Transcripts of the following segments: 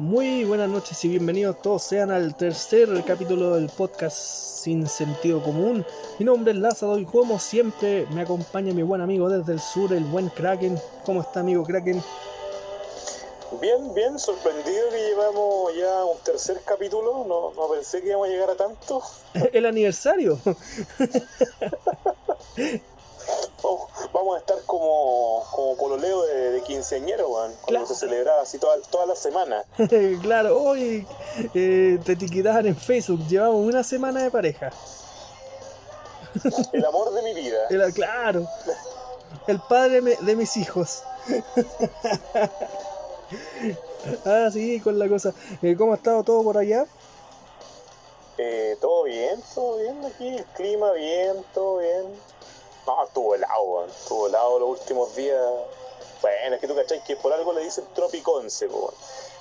Muy buenas noches y bienvenidos todos sean al tercer capítulo del podcast Sin Sentido Común. Mi nombre es Lázaro y como siempre me acompaña mi buen amigo desde el sur, el buen Kraken. ¿Cómo está amigo Kraken? Bien, bien, sorprendido que llevamos ya un tercer capítulo, no, no pensé que íbamos a llegar a tanto. el aniversario. Vamos a estar como, como pololeo de, de quinceañero, weón, cuando se celebraba así toda, toda la semana. claro, hoy eh, te etiquetaban en Facebook, llevamos una semana de pareja. El amor de mi vida. El- claro, el padre me- de mis hijos. ah, sí, con la cosa. Eh, ¿Cómo ha estado todo por allá? Eh, todo bien, todo bien aquí, el clima bien, todo bien. No, estuvo helado, weón, estuvo helado los últimos días. Bueno, es que tú cachai que por algo le dicen tropiconce, weón.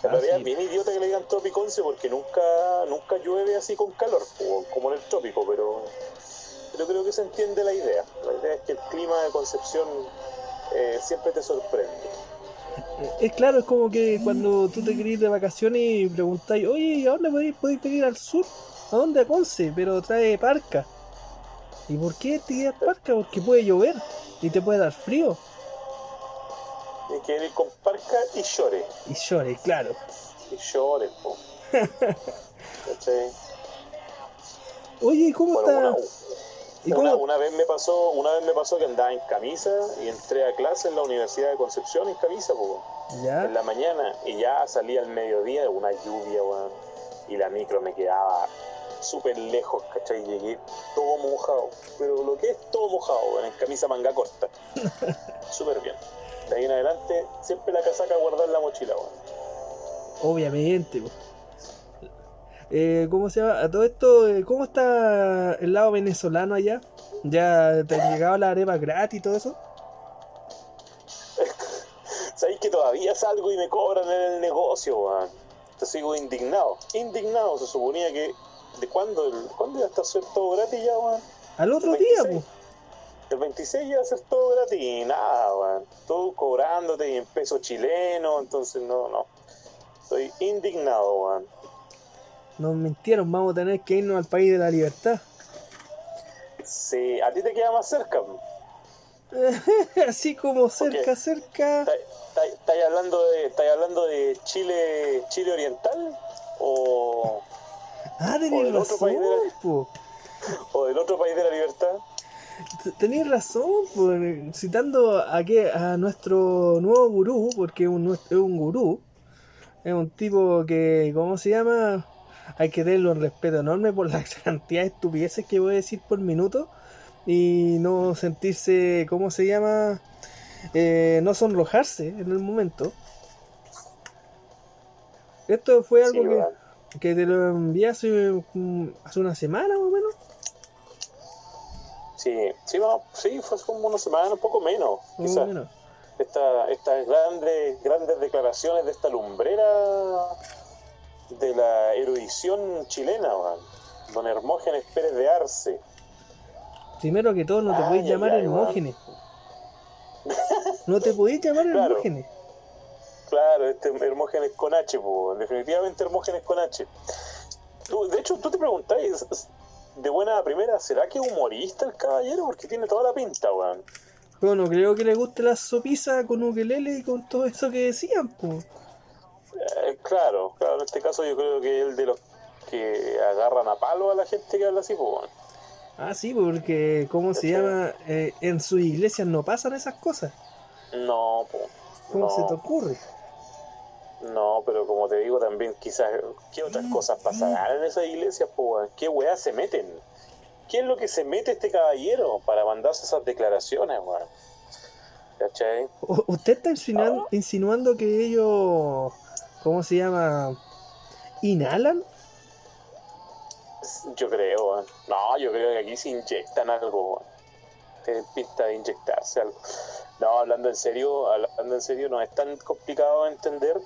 En Ah, realidad sí. es bien idiota que le digan tropiconce porque nunca, nunca llueve así con calor, como en el trópico, pero, pero creo que se entiende la idea. La idea es que el clima de Concepción eh, siempre te sorprende. Es claro, es como que cuando tú te querís de vacaciones y preguntáis, oye, ¿y a dónde podéis, podéis venir al sur? ¿A dónde? A Conce, pero trae parca. ¿Y por qué te quedas parca? Porque puede llover y te puede dar frío. Hay que ir con parca y llore. Y llore, claro. Y llore, po. Oye, ¿y cómo Bueno, está? una, ¿Y una, cómo? una vez me pasó, una vez me pasó que andaba en camisa y entré a clase en la Universidad de Concepción en camisa, po, en ¿Ya? la mañana, y ya salí al mediodía, una lluvia, weón, y la micro me quedaba súper lejos, ¿cachai? Llegué todo mojado, pero lo que es todo mojado, en camisa manga corta. súper bien. De ahí en adelante, siempre la casaca guardada en la mochila, weón. Obviamente. po. Eh, ¿Cómo se llama? A todo esto, eh, ¿cómo está el lado venezolano allá? ¿Ya te han llegado la arepa gratis y todo eso? Sabéis que todavía salgo y me cobran en el negocio, weón. Te sigo indignado. Indignado, se suponía que. ¿De cuándo? El, ¿Cuándo iba a estar todo gratis ya, weón? Al otro día, 26. pues. El 26 iba a ser todo gratis y nada, weón. Todo cobrándote y en peso chileno, entonces no, no. Estoy indignado, weón. Nos mintieron, vamos a tener que irnos al país de la libertad. Sí, a ti te queda más cerca. Así como cerca, cerca. ¿Estáis hablando de, hablando de Chile, Chile Oriental? ¿O, Ah, otro razón, país la- o del otro país de la libertad? Tenéis razón. Citando a, qué? a nuestro nuevo gurú, porque es un, es un gurú. Es un tipo que, ¿cómo se llama? Hay que tenerlo un respeto enorme por la cantidad de estupideces que voy a decir por minuto. Y no sentirse, ¿cómo se llama? Eh, no sonrojarse en el momento. Esto fue algo Sí, que. Que te lo envié hace, mm, hace una semana más o menos. Sí, sí, va- sí, fue como una semana, un poco menos, quizás. menos. Esta, estas grandes, grandes declaraciones de esta lumbrera de la erudición chilena, weón. Don Hermógenes Pérez de Arce. Primero que todo, no te Ay, podéis ay, llamar ay, Hermógenes. No te podéis llamar Claro. Hermógenes. Claro, este Hermógenes con H, po, definitivamente Hermógenes con H. Tú- de hecho, tú te preguntáis, de buena primera, ¿será que es humorista el caballero? Porque tiene toda la pinta, weón. Pero no creo que le guste la sopisa con ukelele y con todo eso que decían, pues. Eh, claro, claro, en este caso yo creo que es el de los que agarran a palo a la gente que habla así, pues, weón. Ah, sí, porque, ¿cómo se llama? Eh, en sus iglesias no pasan esas cosas. No, po, ¿Cómo no, se te ocurre? No, pero como te digo también, quizás, ¿qué otras cosas pasarán en esas iglesias, pues? ¿Qué weá se meten? ¿Qué es lo que se mete este caballero para mandarse esas declaraciones, weón? ¿Cachai? ¿Usted está insinuando, Ah. insinuando que ellos, ¿cómo se llama? ¿Inhalan? Yo creo, weón. No, yo creo que aquí se inyectan algo, weón. Tienen pinta de inyectarse algo. No, hablando en serio, hablando en serio, no es tan complicado entender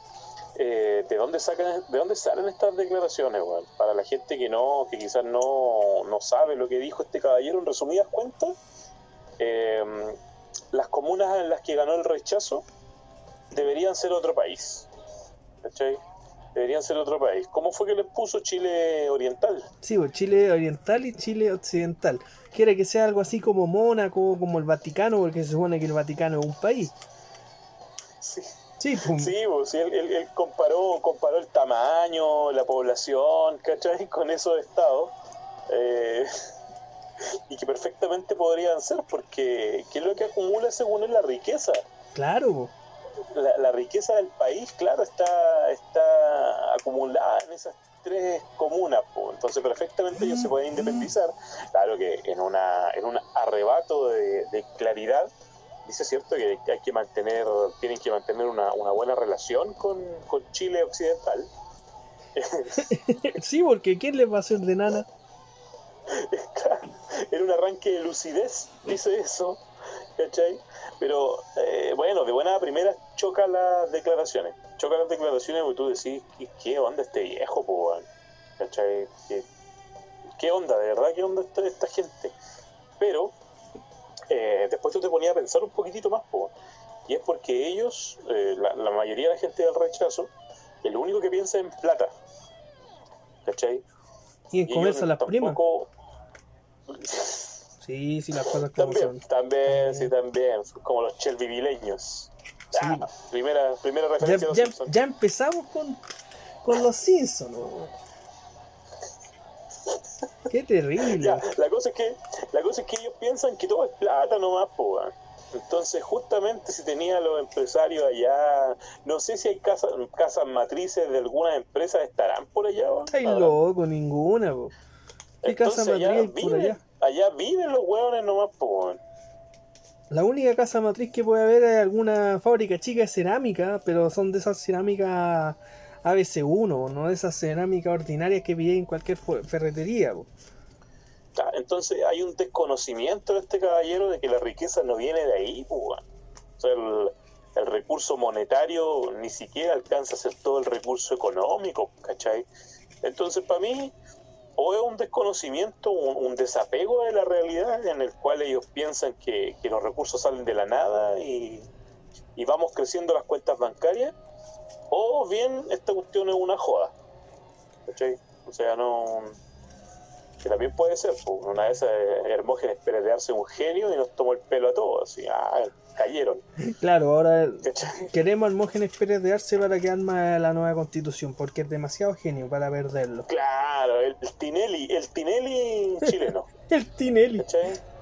eh, de dónde sacan, de dónde salen estas declaraciones, weón. Para la gente que no, que quizás no, no sabe lo que dijo este caballero, en resumidas cuentas, eh, las comunas en las que ganó el rechazo deberían ser otro país. ¿Cachai? Deberían ser otro país. ¿Cómo fue que les puso Chile Oriental? Sí, pues Chile Oriental y Chile Occidental. Quiere que sea algo así como Mónaco, como el Vaticano, porque se supone que el Vaticano es un país. Sí. Sí, pues, Sí, pues, sí, él, él- él comparó, comparó el tamaño, la población, ¿cachai? Con esos estados. eh, y que perfectamente podrían ser, porque ¿qué es lo que acumula según él la riqueza? claro. La, la riqueza del país, claro, está, está acumulada en esas tres comunas, pues. entonces perfectamente ellos se pueden independizar. Claro que en, una, en un arrebato de, de claridad, dice cierto que hay que mantener, tienen que mantener una, una buena relación con, con Chile Occidental. Sí, porque ¿quién les va a hacer de nana? en un arranque de lucidez dice eso, ¿cachai? Pero eh, bueno, de buena primera choca las declaraciones. Choca las declaraciones porque tú decís, ¿qué, onda este viejo, po? ¿cachai? ¿Qué, qué onda? ¿De verdad qué onda esta, esta gente? Pero eh, después tú te ponías a pensar un poquitito más, po, y es porque ellos, eh, la, la mayoría de la gente del rechazo, el único que piensa en plata, ¿cachai? Y en Y comerse las primas. Sí, sí, las cosas como También, son. también, sí, también. Como los chelvivileños. Sí. Ah, primera, primera Ya, referencia a los ya- Simpsons. ya empezamos con, con los Simpsons. ¿no? Qué terrible. Ya, la cosa es que la cosa es que ellos piensan que todo es plata nomás, po, weón. Entonces, justamente si tenía los empresarios allá, no sé si hay casas, casas matrices de algunas empresas estarán por allá. weón. Estáis Habrán. loco, ninguna. po. ¿Qué casa Entonces, matriz allá hay por viven, allá? allá viven los hueones nomás, po, weón. La única casa matriz que puede haber es alguna fábrica chica de cerámica, pero son de esas cerámicas ABC1, no de esas cerámicas ordinarias que pillé en cualquier ferretería. Entonces hay un desconocimiento de este caballero de que la riqueza no viene de ahí. O sea, el, recurso monetario ni siquiera alcanza a ser todo el recurso económico, ¿cachai? Entonces, para mí, o es un desconocimiento, un, un desapego de la realidad en el cual ellos piensan que, los recursos salen de la nada y vamos creciendo las cuentas bancarias, o bien esta cuestión es una joda, ¿cachai? O sea, no que también puede ser, pues, una de esas Hermógenes Pérez de darse un genio y nos tomó el pelo a todos, así, ah, cayeron, Claro, ahora ¿cachai? queremos a Hermógenes Pérez de Arce para que arma la nueva constitución, porque es demasiado genio para perderlo. Claro, el, el Tinelli, el Tinelli chileno, El Tinelli, ¿cachai?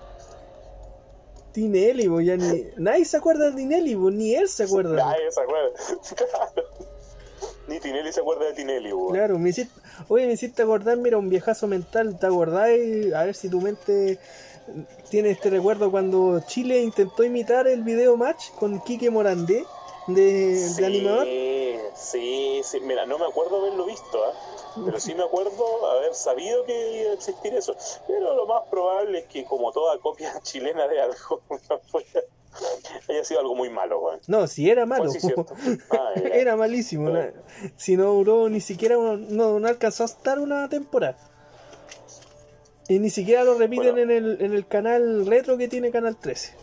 Tinelli, po, ya ni... nadie se acuerda de Tinelli, po, ni él se acuerda. Nadie se acuerda, claro. Ni Tinelli se acuerda de Tinelli, weón. Claro, me hiciste, oye, me hiciste acordar, mira, un viejazo mental, ¿te acordás? A ver si tu mente tiene este recuerdo cuando Chile intentó imitar el video match con Quique Morandé de, de animador. Sí, sí, mira, no me acuerdo haberlo visto, ¿ah? pero sí me acuerdo haber sabido que iba a existir eso. Pero lo más probable es que, como toda copia chilena de algo, haya sido algo muy malo. No, si era malo, Pues sí. Ah, era. era malísimo. Si no duró ni siquiera, uno- no, no alcanzó a estar una temporada. Y ni siquiera lo repiten Bueno. en, el, en el canal retro que tiene Canal 13.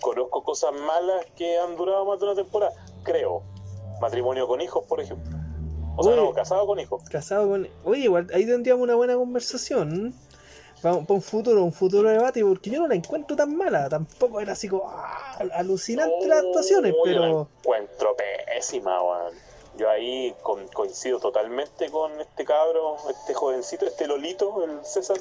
Conozco cosas malas que han durado más de una temporada, creo. Matrimonio con hijos, por ejemplo. O sea, no, casado con hijos. casado con. Oye, igual ahí tendríamos una buena conversación. Para un futuro, un futuro debate, porque yo no la encuentro tan mala. Tampoco era así como ah, alucinante las actuaciones, Oh, yo la pero. encuentro pésima, weón. Yo ahí con- coincido totalmente con este cabro, este jovencito, este Lolito, el César.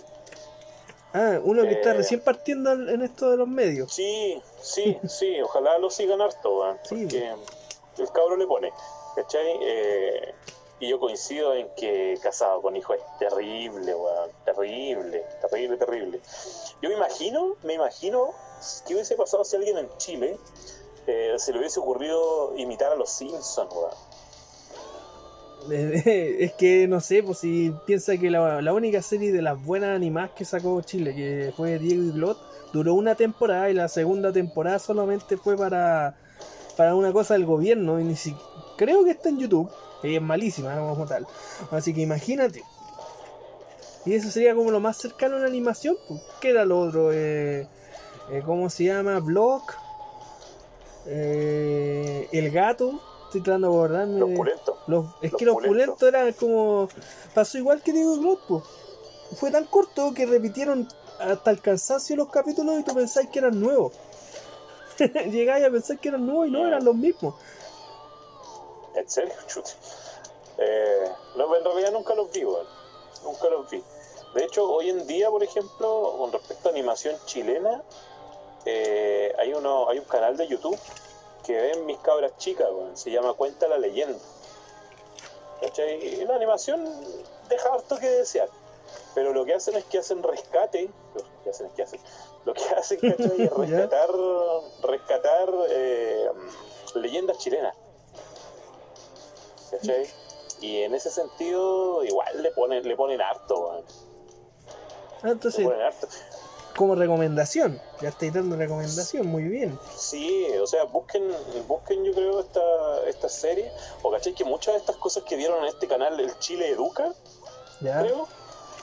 Ah, uno que está Eh. recién partiendo en esto de los medios. Sí, sí, sí, ojalá lo sigan harto. Sí, Porque el cabro le pone, ¿cachai? Eh, y yo coincido en que casado con hijo es terrible, weón. Terrible, terrible, terrible. Yo me imagino, me imagino qué hubiese pasado si alguien en Chile eh, se le hubiese ocurrido imitar a los Simpsons, weón. es que no sé, pues si piensa que la, la única serie de las buenas animadas que sacó Chile, que fue Diego y Glot, duró una temporada y la segunda temporada solamente fue para, para una cosa del gobierno. Y ni si, creo que está en YouTube, y es malísima como tal. Así que imagínate. Y eso sería como lo más cercano a una animación. Pues, ¿Qué era lo otro? Eh, eh, ¿Cómo se llama? Vlog. Eh, el gato. Estoy tratando de. Los pulentos. Los, es Los que los pulentos. eran como. Pasó igual que Diego Glot, po. Fue tan corto que repitieron hasta el cansancio los capítulos y tú pensáis que eran nuevos. Llegáis a pensar que eran nuevos y no eran los mismos. ¿En serio? Chut. Eh, no, en realidad nunca los vi, weón. Nunca los vi. De hecho, hoy en día, por ejemplo, con respecto a animación chilena, eh, hay, uno, hay un canal de YouTube que ven mis cabras chicas, weón. Se llama Cuenta la leyenda. ¿Cachai? Y la animación deja harto que desear. Pero lo que hacen es que hacen rescate. Lo que hacen es que hacen. Lo que hacen, ¿cachai? Es rescatar, rescatar eh, leyendas chilenas. ¿Cachai? Y en ese sentido, igual le ponen, le ponen harto, weón. Ah, Le entonces, ponen harto. Como recomendación, ya estáis dando recomendación, muy bien. Sí, o sea, busquen, busquen yo creo esta, esta serie, o cachai que muchas de estas cosas que dieron en este canal, el Chile Educa, Ya. creo,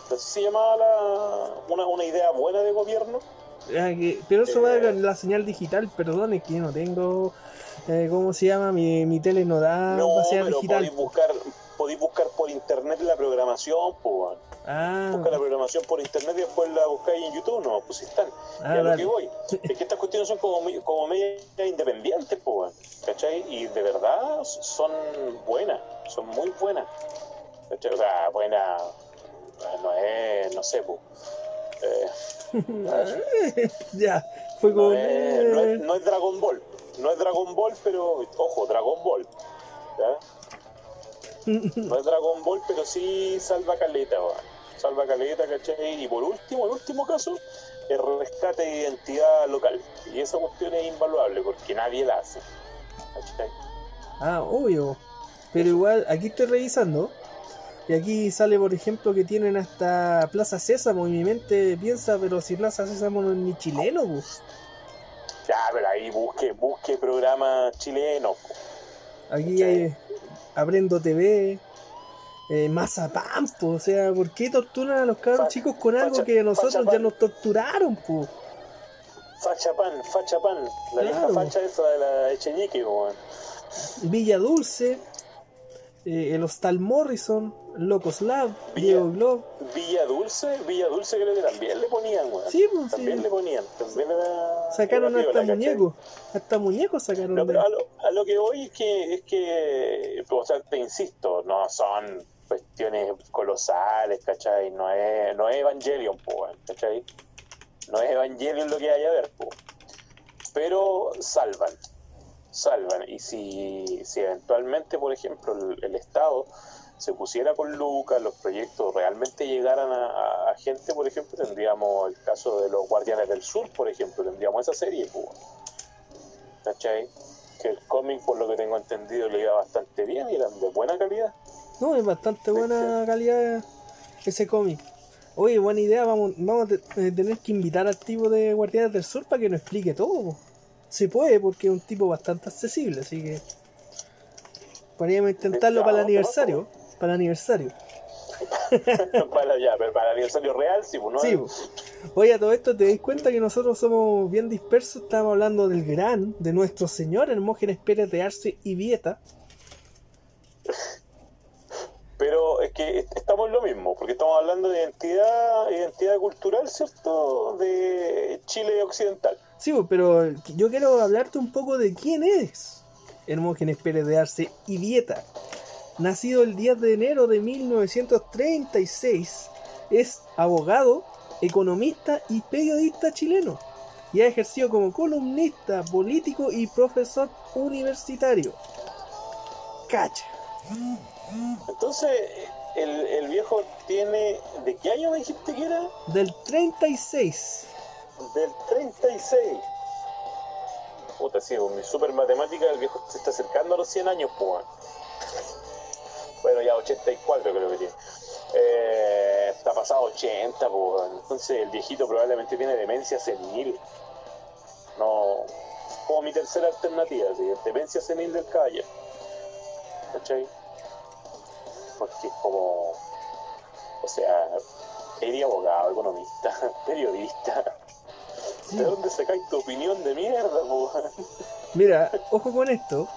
así se llamaba la, una, una idea buena de gobierno. Ah, que- pero eso va Eh. con la señal digital, perdón, es que yo no tengo. eh, ¿Cómo se llama? Mi, mi tele no da no, pero digital. podéis buscar, podéis buscar por internet la programación, pues. Ah, busca la programación por internet y después la buscáis en YouTube, no, pues están. Ah, y a lo que voy, es que estas cuestiones son como, como media independientes, pues, ¿cachai? Y de verdad son buenas, son muy buenas. ¿cachai? O sea, buena, no es, no sé, pues. eh, ya, fue no, como. es, no, es, no es Dragon Ball, no es Dragon Ball, pero, ojo, Dragon Ball, ¿ya? No es Dragon Ball, pero sí salva caleta, weón. Salva caleta, ¿cachai? Y por último, el último caso, el rescate de identidad local. Y esa cuestión es invaluable porque nadie la hace. ¿cachai? Ah, obvio. Pero igual, aquí estoy revisando. Y aquí sale, por ejemplo, que tienen hasta Plaza Sésamo. Y mi mente piensa, pero si Plaza Sésamo no es ni chileno, pues. Ya, pero ahí busque, busque programas chilenos. Aquí hay Aprendo TV, eh, Mazapán. O sea, ¿por qué torturan a los cabros Facha- chicos con algo facha- que a nosotros ya nos torturaron, po? Facha pan, facha pan. La Claro. vieja facha esa de la Echeñique, weón. Villa Dulce, eh, el Hostal Morrison, Locos Lab, Villa- Diego Glob. Villa Dulce, Villa Dulce creo que también le ponían, weón. Sí, pues, También sí. le ponían. También era, Sacaron era hasta muñecos. Hasta muñecos sacaron. No, de- a lo, a lo que voy es que, es que, o sea, te insisto, no son cuestiones colosales, ¿cachai? No es, no es Evangelion, po, ¿cachai? No es Evangelion lo que hay a ver, po. Pero salvan, salvan. Y si, si eventualmente, por ejemplo, el, el Estado se pusiera con Lucas, los proyectos realmente llegaran a, gente, por ejemplo, tendríamos el caso de los Guardianes del Sur, por ejemplo, tendríamos esa serie, weón. ¿cachai? Que el cómic, por lo que tengo entendido, le iba bastante bien y eran de buena calidad. No, es bastante buena calidad ese cómic. Oye, buena idea, vamos, vamos a eh, tener que invitar al tipo de Guardianes del Sur para que nos explique todo. po. Se puede, porque es un tipo bastante accesible, así que podríamos intentarlo para el ¿qué aniversario. Para el aniversario. para ya, pero para el aniversario real, sí, pues, ¿no? Sí. Oye, a todo esto te das cuenta que nosotros somos bien dispersos. Estamos hablando del gran, de nuestro señor Hermógenes Pérez de Arce y Vieta. Pero es que est- estamos en lo mismo, porque estamos hablando de identidad, identidad cultural, ¿cierto? De Chile occidental. Sí, pero yo quiero hablarte un poco de quién es Hermógenes Pérez de Arce y Vieta. Nacido el 10 de enero de 1936, es abogado, economista y periodista chileno. Y ha ejercido como columnista, político y profesor universitario. Cacha. Entonces, el, el viejo tiene. ¿De qué año me dijiste que era? Del 36. Del 36. Puta, sí, con mi super matemática, el viejo se está acercando a los 100 años, pues. Bueno, ya 84 creo que tiene. Eh, está pasado 80, pues. Entonces el viejito probablemente tiene demencia senil. No. Como mi tercera alternativa, ¿sí? demencia senil del caballero. ¿Cachai? Porque es como. O sea, eres abogado, economista, periodista. ¿De dónde sacáis tu opinión de mierda, po? Mira, ojo con esto.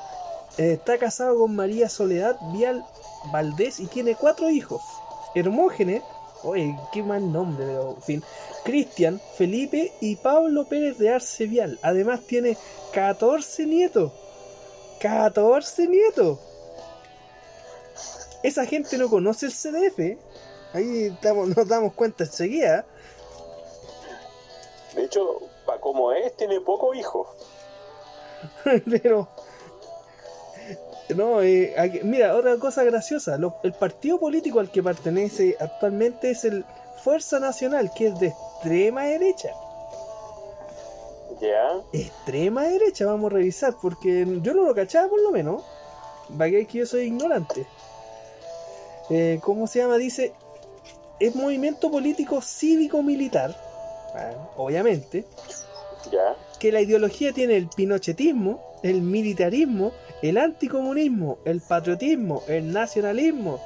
eh, está casado con María Soledad Vial Valdés y tiene cuatro hijos. Hermógenes, oye, qué mal nombre, pero en fin. Cristian, Felipe y Pablo Pérez de Arce Vial. Además tiene 14 nietos. 14 nietos. Esa gente no conoce el CDF. Ahí nos damos cuenta enseguida. De hecho, para como es, tiene pocos hijos. Pero. No, eh, aquí- mira, otra cosa graciosa. lo- el partido político al que pertenece actualmente es el Fuerza Nacional, que es de extrema derecha. Ya. Extrema derecha, vamos a revisar, porque yo no lo cachaba por lo menos. Va que yo soy ignorante. Eh, ¿Cómo se llama? Dice, es movimiento político cívico-militar, obviamente, Ya. que la ideología tiene el pinochetismo, el militarismo, el anticomunismo, el patriotismo, el nacionalismo,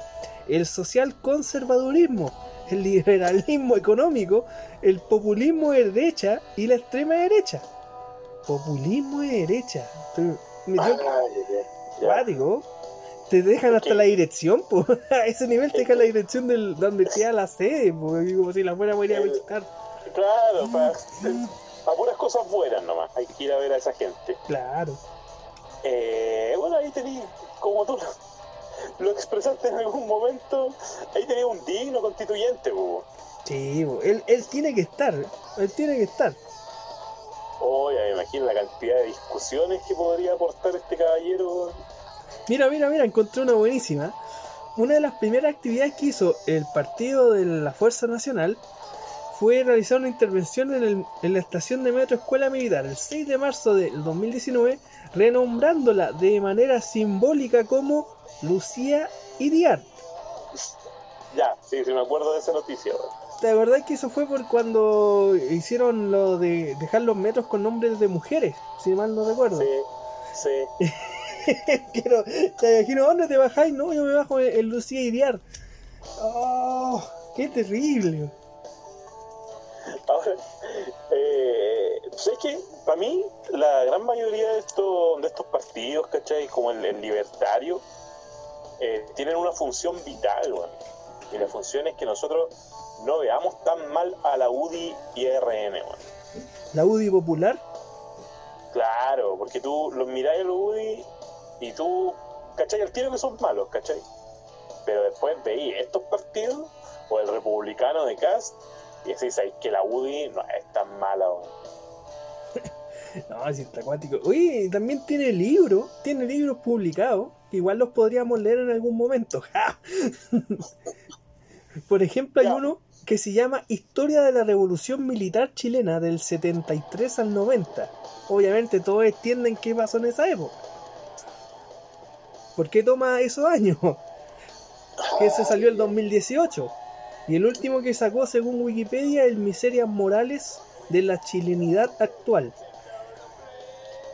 el social conservadurismo, el liberalismo económico, el populismo de derecha y la extrema derecha. Populismo de derecha. Me- Ah. Te dejan hasta la dirección, po. a ese nivel te dejan la dirección del donde queda la sede, po, como si la fuera a ir a visitar. Claro, para, puras cosas buenas nomás. Hay que ir a ver a esa gente. Claro. Eh, bueno, ahí tení, como tú lo, lo expresaste en algún momento, ahí tenía un digno constituyente, po. Sí, él, él tiene que estar, él tiene que estar. Oye, me imagino la cantidad de discusiones que podría aportar este caballero. Mira, mira, mira, encontré una buenísima. Una de las primeras actividades que hizo el partido de la Fuerza Nacional fue realizar una intervención en, el- en la estación de metro Escuela Militar el 6 de marzo del 2019, renombrándola de manera simbólica como Lucía Iriart. Ya, sí, sí me acuerdo de esa noticia. ¿Te acordás que eso fue por cuando hicieron lo de dejar los metros con nombres de mujeres? Si mal no recuerdo. Sí, sí. Quiero, te imagino, ¿dónde te bajáis? No, yo me bajo en, en Lucía Iriar. Oh, qué terrible. Ahora, eh, ¿sabes qué? Para mí, la gran mayoría de estos, de estos partidos, ¿cachai? Como el, el libertario, eh, tienen una función vital, weón. Y la función es que nosotros no veamos tan mal a la UDI y a RN, weón. La UDI popular, Claro, porque tú los miráis a los UDI y tú, ¿cachai? Al tiro que son malos, ¿cachai? Pero después veis estos partidos, o el republicano de Cast, y decís ahí que la UDI no es tan mala, no, así está acuático. Oye, también tiene libros, tiene libros publicados, que igual los podríamos leer en algún momento. Por ejemplo, hay Ya. uno que se llama Historia de la Revolución Militar Chilena del 73 al 90. Obviamente todos entienden qué pasó en esa época. ¿Por qué toma esos años? Que se salió el 2018. Y el último que sacó, según Wikipedia, el Miserias Morales de la chilenidad actual.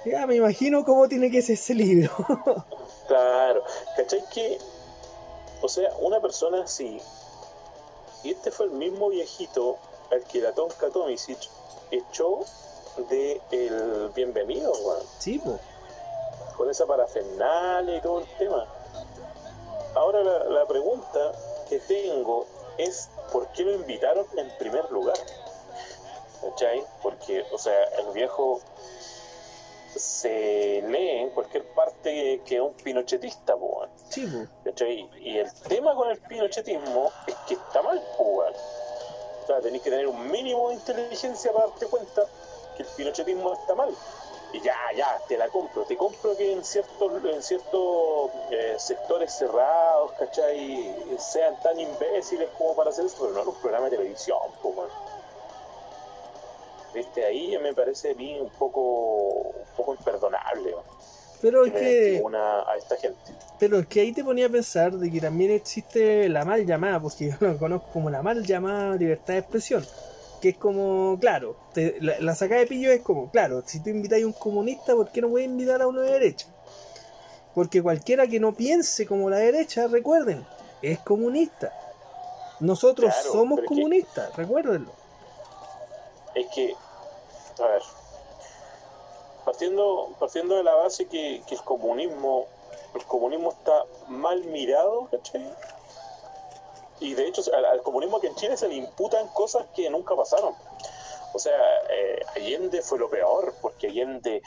Ya me imagino cómo tiene que ser ese libro. Claro, ¿cachai que? O sea, una persona así, y este fue el mismo viejito al que la Tonka Tomisic echó de el bienvenido, weón, sí, po. con esa parafernalia y todo el tema. Ahora la, la pregunta que tengo es ¿por qué lo invitaron en primer lugar? ¿Cachai? Porque, o sea, el viejo se lee en cualquier parte que es un pinochetista, po. Sí. ¿cachai? Y el tema con el pinochetismo es que está mal, po. O sea, tenéis que tener un mínimo de inteligencia para darte cuenta que el pinochetismo está mal. Y ya, ya, te la compro. Te compro que en ciertos en ciertos eh, sectores cerrados, ¿cachai? Sean tan imbéciles como para hacer eso, pero no en un programa de televisión. Viste, ahí me parece a mí un poco, un poco imperdonable, Pero es me que, una a esta gente. pero es que ahí te ponía a pensar de que también existe la mal llamada, porque yo lo conozco como la mal llamada libertad de expresión. Que es como, claro, te- la, la sacada de pillo es como, claro, si tú invitas a un comunista, ¿por qué no puedes invitar a uno de derecha? Porque cualquiera que no piense como la derecha, recuerden, es comunista. Nosotros Claro, somos es que- comunistas, recuérdenlo. es que, a ver, partiendo, partiendo de la base que, que el comunismo el comunismo está mal mirado, ¿cachai? Y de hecho al, comunismo que en Chile se le imputan cosas que nunca pasaron. O sea, eh, Allende fue lo peor, porque Allende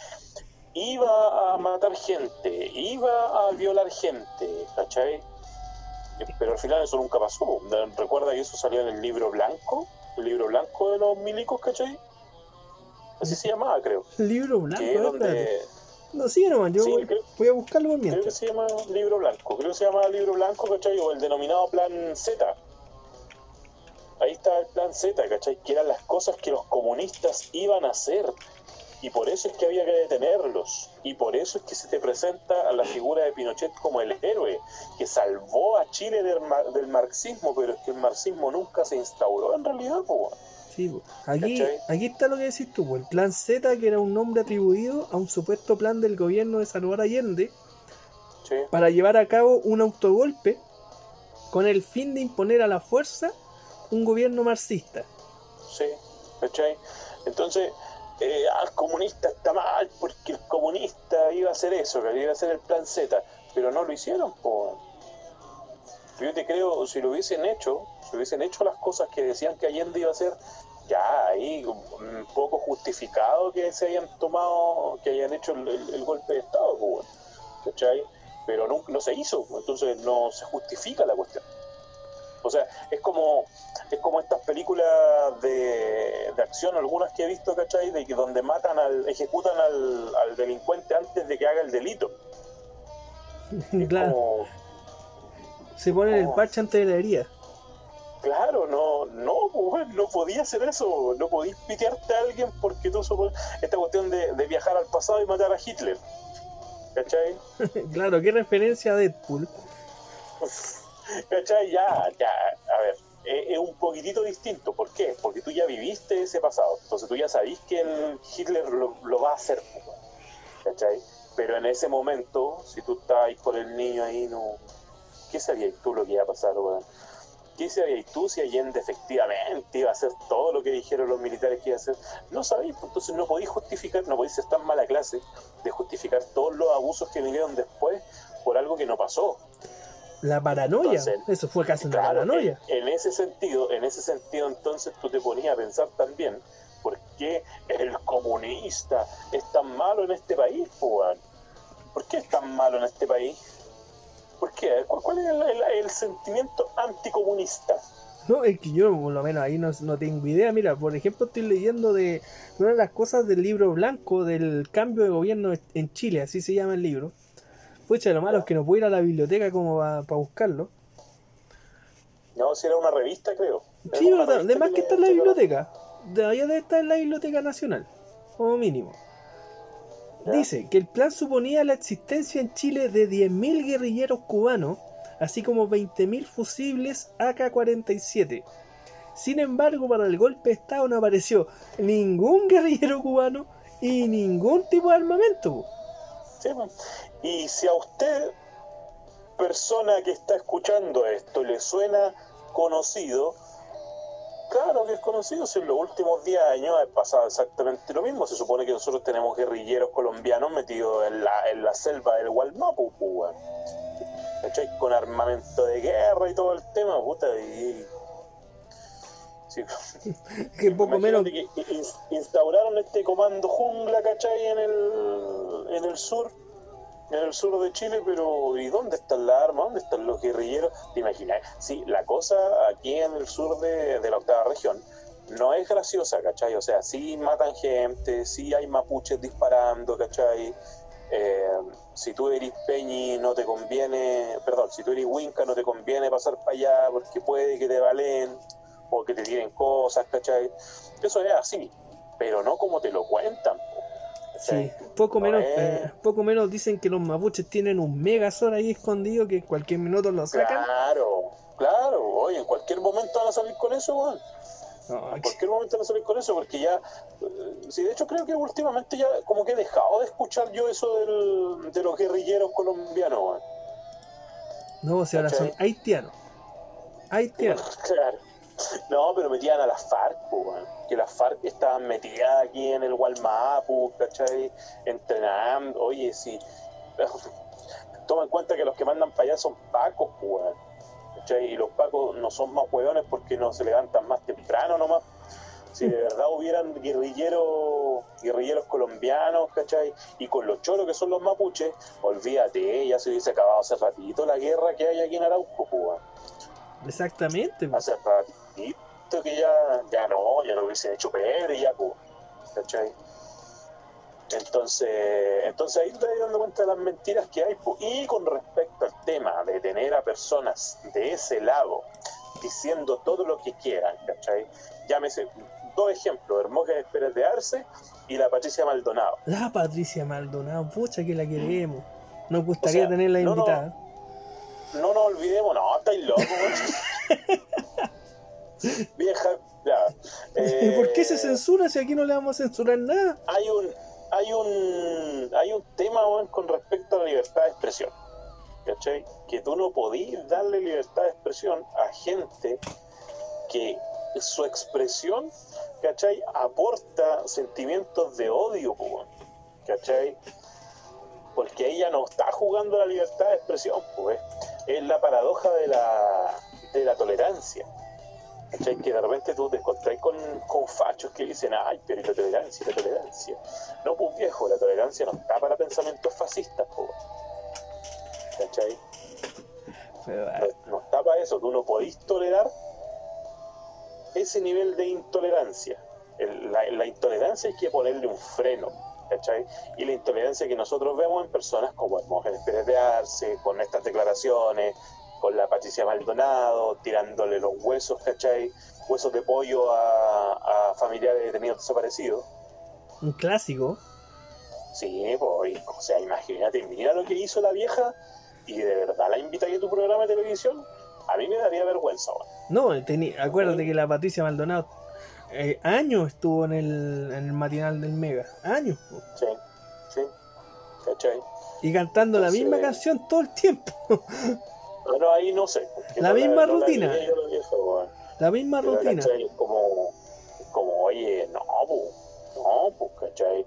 iba a matar gente, iba a violar gente, ¿cachai? Pero al final eso nunca pasó. Recuerda que eso salió en el libro blanco, el libro blanco de los milicos, ¿cachai? Así se llamaba, creo. Libro blanco, No, sí, nomás, yo voy, a buscarlo por mientras. Creo que se llama libro blanco, creo que se llama libro blanco, ¿cachai? O el denominado plan Z. Ahí está el plan Z, ¿cachai? Que eran las cosas que los comunistas iban a hacer. Y por eso es que había que detenerlos. Y por eso es que se te presenta a la figura de Pinochet como el héroe, que salvó a Chile del, del marxismo, pero es que el marxismo nunca se instauró en realidad, pues. Aquí, aquí está lo que decís tú, el plan Z, que era un nombre atribuido a un supuesto plan del gobierno de Salvador Allende para llevar a cabo un autogolpe con el fin de imponer a la fuerza un gobierno marxista. Sí, ¿cachai? Entonces, eh, al comunista está mal porque el comunista iba a hacer eso, que iba a hacer el plan Z, pero no lo hicieron, Yo te creo, si lo hubiesen hecho, si hubiesen hecho las cosas que decían que Allende iba a hacer, ya ahí un poco justificado que se hayan tomado, que hayan hecho el, golpe de Estado, ¿cachai? Pero no, no se hizo, entonces no se justifica la cuestión. O sea, es como es como estas películas de, de acción, algunas que he visto, ¿cachai? De que donde matan al, ejecutan al, delincuente antes de que haga el delito. claro. Se ponen el parche antes de la herida. Claro, no, no, no podía hacer eso, no podías pitearte a alguien porque tú esta cuestión de, de, viajar al pasado y matar a Hitler. ¿Cachai? claro, qué referencia a Deadpool. ¿Cachai? Ya, ya, a ver, es, un poquitito distinto. ¿Por qué? Porque tú ya viviste ese pasado. Entonces tú ya sabís que el Hitler lo, va a hacer. ¿Cachai? Pero en ese momento, si tú estás ahí por el niño ahí, no. ¿Qué sabías tú lo que iba a pasar, weón? ¿Qué sabías tú si Allende efectivamente iba a hacer todo lo que dijeron los militares que iba a hacer? No sabéis, pues, entonces no podéis justificar, no podéis estar mala clase de justificar todos los abusos que vinieron después por algo que no pasó. La paranoia, eso fue casi una paranoia. En, ese sentido, en ese sentido entonces tú te ponías a pensar también, ¿por qué el comunista es tan malo en este país, Juan? ¿Por qué es tan malo en este país? ¿Por qué? ¿Cuál, es el, sentimiento anticomunista? No, es que yo por lo menos ahí no, no, tengo idea. Mira, por ejemplo, estoy leyendo de una de las cosas del libro blanco del cambio de gobierno en Chile, así se llama el libro. Pucha, lo malo es que no puedo ir a la biblioteca como para buscarlo. No, si era una revista, creo. Sí, pero además que, está en la biblioteca. De allá de estar en la Biblioteca Nacional, como mínimo. Dice que el plan suponía la existencia en Chile de 10.000 guerrilleros cubanos, así como 20.000 fusibles AK-47. Sin embargo, para el golpe de Estado no apareció ningún guerrillero cubano y ningún tipo de armamento. Sí, y si a usted, persona que está escuchando esto, le suena conocido, claro que es conocido, si en los últimos 10 años ha pasado exactamente lo mismo. Se supone que nosotros tenemos guerrilleros colombianos metidos en la, en la selva del Gualmapu, pues, Con armamento de guerra y todo el tema, puta, y que poco menos que instauraron este comando jungla, ¿cachai? En el, en el sur en el sur de Chile, pero ¿y dónde están las armas? ¿Dónde están los guerrilleros? ¿Te imaginas? Sí, la cosa aquí en el sur de, la octava región no es graciosa, ¿cachai? O sea, sí matan gente, sí hay mapuches disparando, ¿cachai? Eh, si tú eres Peñi no te conviene, perdón, si tú eres Winca no te conviene pasar para allá porque puede que te valen o que te tiren cosas, ¿cachai? Eso es así, pero no como te lo cuentan. Sí, poco menos, eh, poco menos dicen que los mapuches tienen un megazord ahí escondido que en cualquier minuto lo sacan. Claro, claro, oye, en cualquier momento van a salir con eso, weón. en cualquier momento van a salir con eso, porque ya, eh, sí, de hecho creo que últimamente ya como que he dejado de escuchar yo eso del, de los guerrilleros colombianos, weón. No, o sea, ahora son haitianos. Haitianos. Claro. No, pero metían a las FARC, que las FARC estaban metidas aquí en el Walmapu, ¿cachai? Entrenando. Oye, sí. toma en cuenta que los que mandan para allá son pacos, ¿cachai? Y los pacos no son más hueones porque no se levantan más temprano nomás. Si de verdad hubieran guerrilleros, guerrilleros colombianos, ¿cachai? Y con los cholos que son los mapuches, olvídate, ya se hubiese acabado hace ratito la guerra que hay aquí en Arauco. Exactamente. Hace ratito que ya, ya no, ya lo hubiesen hecho peor y ya, pues, ¿cachai? Entonces, entonces ahí te das dando cuenta de las mentiras que hay. po. Y con respecto al tema de tener a personas de ese lado diciendo todo lo que quieran, ¿cachai? Llámese dos ejemplos, Hermógenes Pérez de Arce y la Patricia Maldonado. La Patricia Maldonado, pucha que la queremos. Nos gustaría O sea, tenerla no, no. invitada. No nos olvidemos, no, estáis locos. Vieja, ya. ¿Y por qué se Eh, censura si aquí no le vamos a censurar nada? hay un hay un hay un tema con respecto a la libertad de expresión ¿cachai? que tú no podís darle libertad de expresión a gente que su expresión ¿cachai? aporta sentimientos de odio ¿cachai? porque ella no está jugando la libertad de expresión pues es la paradoja de la de la tolerancia ¿Cachai? Que de repente tú te encontrás con, con fachos que dicen, ay, pero ¿y la tolerancia, y la tolerancia. No, pues viejo, la tolerancia no está para pensamientos fascistas, po. ¿cachai? Pero, ah, No, no está para eso, tú no podís tolerar ese nivel de intolerancia. El- la, la intolerancia hay que ponerle un freno, ¿cachai? Y la intolerancia que nosotros vemos en personas como Hermógenes Pérez de Arce, con estas declaraciones, con la Patricia Maldonado, tirándole los huesos, ¿cachai? Huesos de pollo a, a familiares detenidos desaparecidos. un clásico. Sí, pues, o sea, imagínate, mira lo que hizo la vieja y de verdad la invita a tu programa de televisión. A mí me daría vergüenza. No, acuérdate que la Patricia Maldonado eh, años estuvo en el, en el matinal del Mega. Años. Sí, sí, ¿cachai? Y cantando la misma canción todo el tiempo. Bueno, ahí no sé. La no misma no rutina. viejo. La misma Pero, rutina. como, como, oye, no, pues, no, pues, ¿cachai?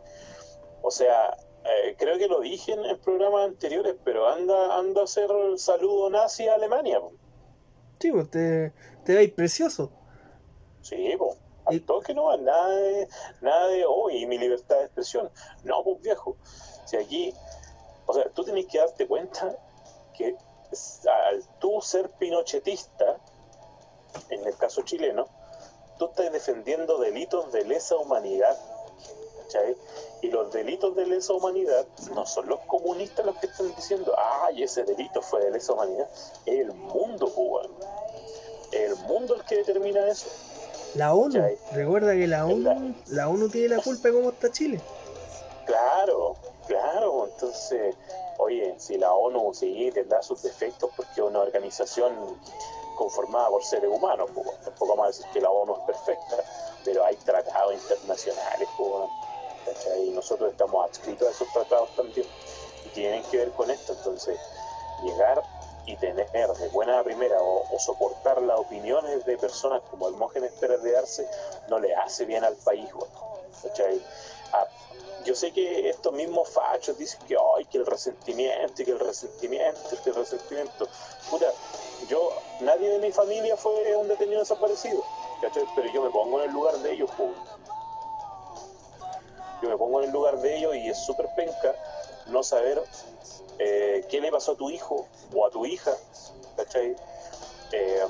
O sea, eh, creo que lo dije en, en programas anteriores, pero anda, anda a hacer el saludo nazi a Alemania, po. Sí, pues te, te veis precioso. Sí, pues. Al Y- toque no, nada de, nada de, hoy mi libertad de expresión. No, pues viejo. Si aquí, o sea, tú tienes que darte cuenta que al tú ser pinochetista, en el caso chileno, tú estás defendiendo delitos de lesa humanidad. ¿cachai? Y los delitos de lesa humanidad no son los comunistas los que están diciendo, ay, ese delito fue de lesa humanidad. Es el mundo, pues, weón. Es el mundo el que determina eso. La ONU. ¿Cachai? Recuerda que la ONU, ¿Verdad? la ONU tiene la culpa de cómo está Chile. Claro, claro. Entonces, oye, si la ONU sí tendrá sus defectos porque es una organización conformada por seres humanos, pues, tampoco vamos a decir que la ONU es perfecta, pero hay tratados internacionales, pues, y nosotros estamos adscritos a esos tratados también y tienen que ver con esto. Entonces, llegar y tener de buena a primera o, soportar las opiniones de personas como Hermógenes Pérez de no le hace bien al país, weón, ¿cachai? Yo sé que estos mismos fachos dicen que ay que el resentimiento y que el resentimiento que el resentimiento puta yo nadie de mi familia fue un detenido desaparecido ¿cachai? pero yo me pongo en el lugar de ellos po. yo me pongo en el lugar de ellos y es súper penca no saber eh, qué le pasó a tu hijo o a tu hija ¿cachai? Eh,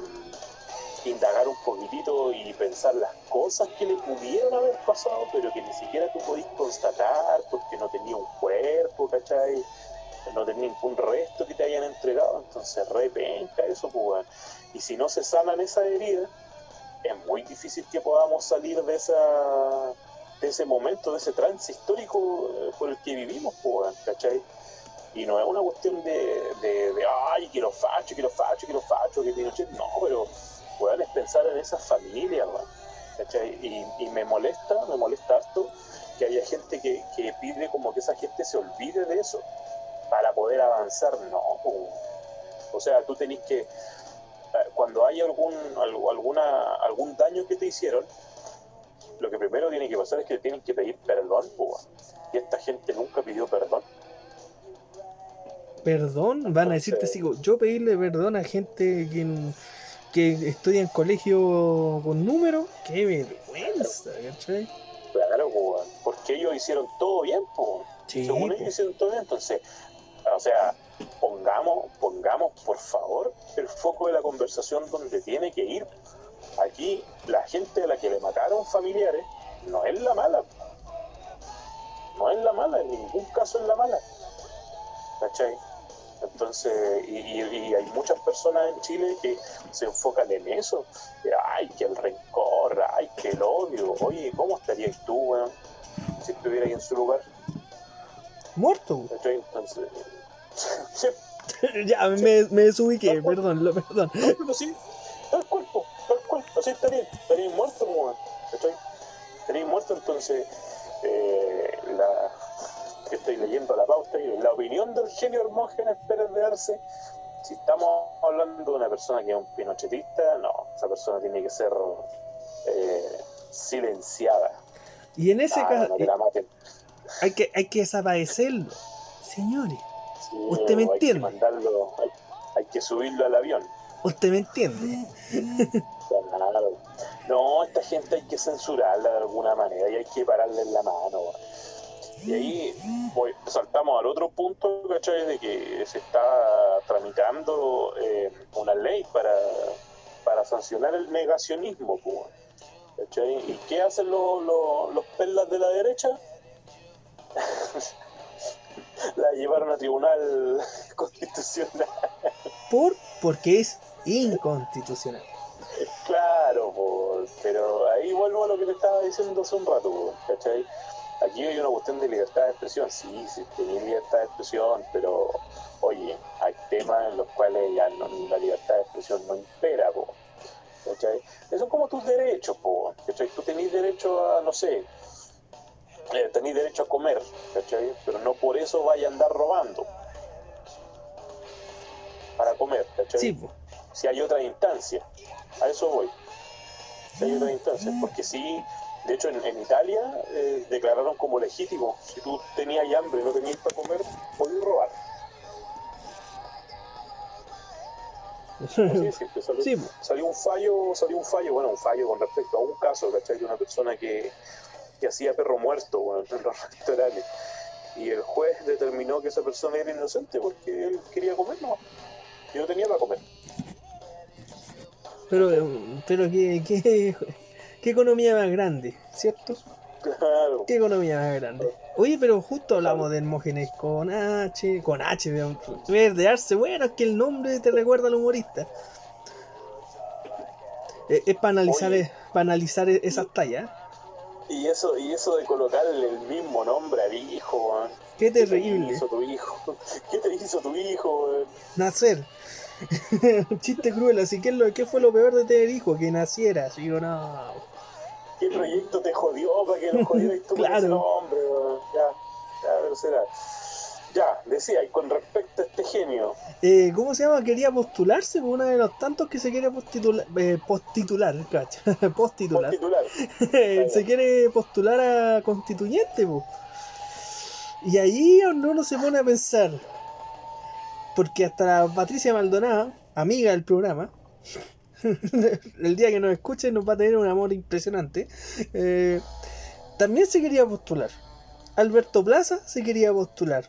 indagar un poquitito y pensar las cosas que le pudieron haber pasado, pero que ni siquiera tú podís constatar porque no tenía un cuerpo, ¿cachai? No tenía ningún resto que te hayan entregado, entonces repenca eso, pues. Y si no se sanan esas heridas, es muy difícil que podamos salir de esa de ese momento, de ese trance histórico eh, por el que vivimos, pues, ¿cachai? Y no es una cuestión de, de, de ay, que los fachos, que los fachos, que los fachos, que no, pero weón, es pensar en esas familias. Y, y me molesta, me molesta harto que haya gente que, que pide como que esa gente se olvide de eso para poder avanzar, no, o sea, tú tenés que, eh, cuando hay algún, alguna, algún daño que te hicieron, lo que primero tiene que pasar es que tienen que pedir perdón, weón. y esta gente nunca pidió perdón. perdón, van a decirte así, yo pedirle perdón a gente que, que estudia en colegio con números, qué vergüenza, ¿cachai? Claro, porque ellos hicieron todo bien, pues. Según ellos hicieron todo bien, entonces, o sea, pongamos, pongamos por favor el foco de la conversación donde tiene que ir. Aquí la gente a la que le mataron familiares no es la mala. No es la mala, en ningún caso es la mala. ¿Cachai? Entonces, y, hay muchas personas en Chile que se enfocan en eso. ay, que el rencor, ay, que el odio. Oye, ¿cómo estarías tú, weón, si estuvieras en su lugar? Muerto. Entonces, ya, me, me desubiqué, perdón, lo, perdón. No, sí, tal cuerpo, tal cual, así estaría, estaría muerto, weón. Estaría muerto, entonces, eh, la que estoy leyendo la pauta y la opinión del genio Hermógenes Pérez de Arce, si estamos hablando de una persona que es un pinochetista, no, esa persona tiene que ser eh, silenciada. Y en ese caso, eh, hay, que, hay que desaparecerlo, señores. ¿Usted me entiende? Hay que, mandarlo, hay, que subirlo al avión. ¿Usted me entiende? No, esta gente hay que censurarla de alguna manera y hay que pararle en la mano. Y ahí saltamos al otro punto, ¿cachai? De que se está tramitando eh, una ley para, para sancionar el negacionismo, ¿cachai? ¿Y qué hacen los, los, perlas de la derecha? la llevaron a tribunal constitucional. ¿Por? Porque es inconstitucional. Claro, pero ahí vuelvo a lo que te estaba diciendo hace un rato, ¿cachai? Aquí hay una cuestión de libertad de expresión, sí, sí, tiene libertad de expresión, pero oye, hay temas en los cuales ya no, la libertad de expresión no impera, po, ¿cachai? Esos son como tus derechos, po, ¿cachai? Tú tenés derecho a, no sé, eh, tenés derecho a comer, ¿cachai? Pero no por eso vaya a andar robando para comer, ¿cachai? Sí, Si hay otra instancia, a eso voy. Si hay otra instancia, porque sí de hecho, en, Italia eh, declararon como legítimo, si tú tenías hambre y no tenías para comer, podías robar. Sí, salió, un fallo, salió un fallo, bueno, un fallo con respecto a un caso, ¿cachai? De una persona que, que hacía perro muerto bueno, en los restaurantes. Y el juez determinó que esa persona era inocente porque él quería comer, no. Y no tenía para comer. Pero, pero ¿qué, qué, ¿Qué economía más grande, cierto? Claro. ¿Qué economía más grande? Oye, pero justo hablamos de Hermógenes con H, con H, de Arce. Bueno, es que el nombre te recuerda al humorista. Eh, es, para analizar, para analizar e, esas tallas. Y eso, y eso de colocarle el mismo nombre al hijo, Qué terrible. ¿Qué te hizo tu hijo? ¿Qué te hizo tu hijo? Nacer. Un chiste cruel, así que lo, ¿qué fue lo peor de tener hijo? Que naciera, así o no. ¿Qué proyecto te jodió para que no jodieras tú claro. nombre? Ya, ya, pero será. Ya, decía, y con respecto a este genio. Eh, ¿Cómo se llama? Quería postularse por uno de los tantos que se quiere postitular, eh, postitular, cacha, postitular. postitular. se quiere postular a constituyente, pues. Y ahí uno se pone a pensar, porque hasta Patricia Maldonado, amiga del programa, el día que nos escuche nos va a tener un amor impresionante. Eh, también se quería postular. Alberto Plaza se quería postular.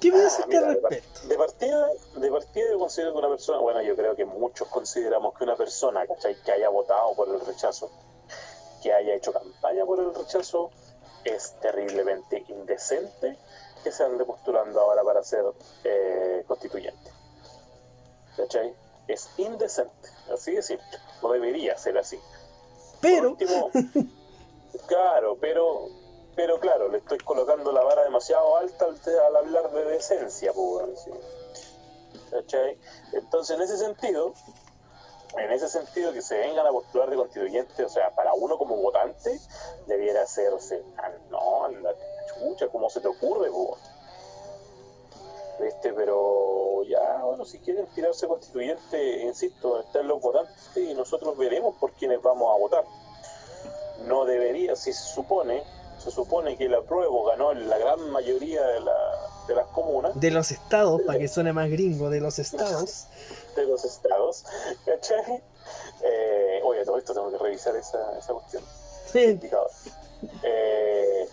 ¿Qué piensas ah, al respecto? De, partida, de partida yo considero que una persona, bueno, yo creo que muchos consideramos que una persona que haya votado por el rechazo, que haya hecho campaña por el rechazo, es terriblemente indecente que se ande postulando ahora para ser eh, constituyente. ¿Cachai? Es indecente, así de simple. No debería ser así. Pero. claro, pero. Pero claro, le estoy colocando la vara demasiado alta al, hablar de decencia, pues, ¿cachai? Entonces, en ese sentido, en ese sentido, que se vengan a postular de constituyente, o sea, para uno como votante, debiera hacerse, ah, no, la chucha, ¿cómo se te ocurre, pues? ¿Viste? Pero ya, bueno, si quieren tirarse constituyente, insisto, están los votantes y nosotros veremos por quiénes vamos a votar. No debería, si se supone, se supone que el apruebo ganó en la gran mayoría de, la, de las comunas. De los estados, para que suene más gringo, de los estados. de los estados, ¿cachai? Eh, oye, todo esto tengo que revisar esa, esa cuestión. Sí. Eh,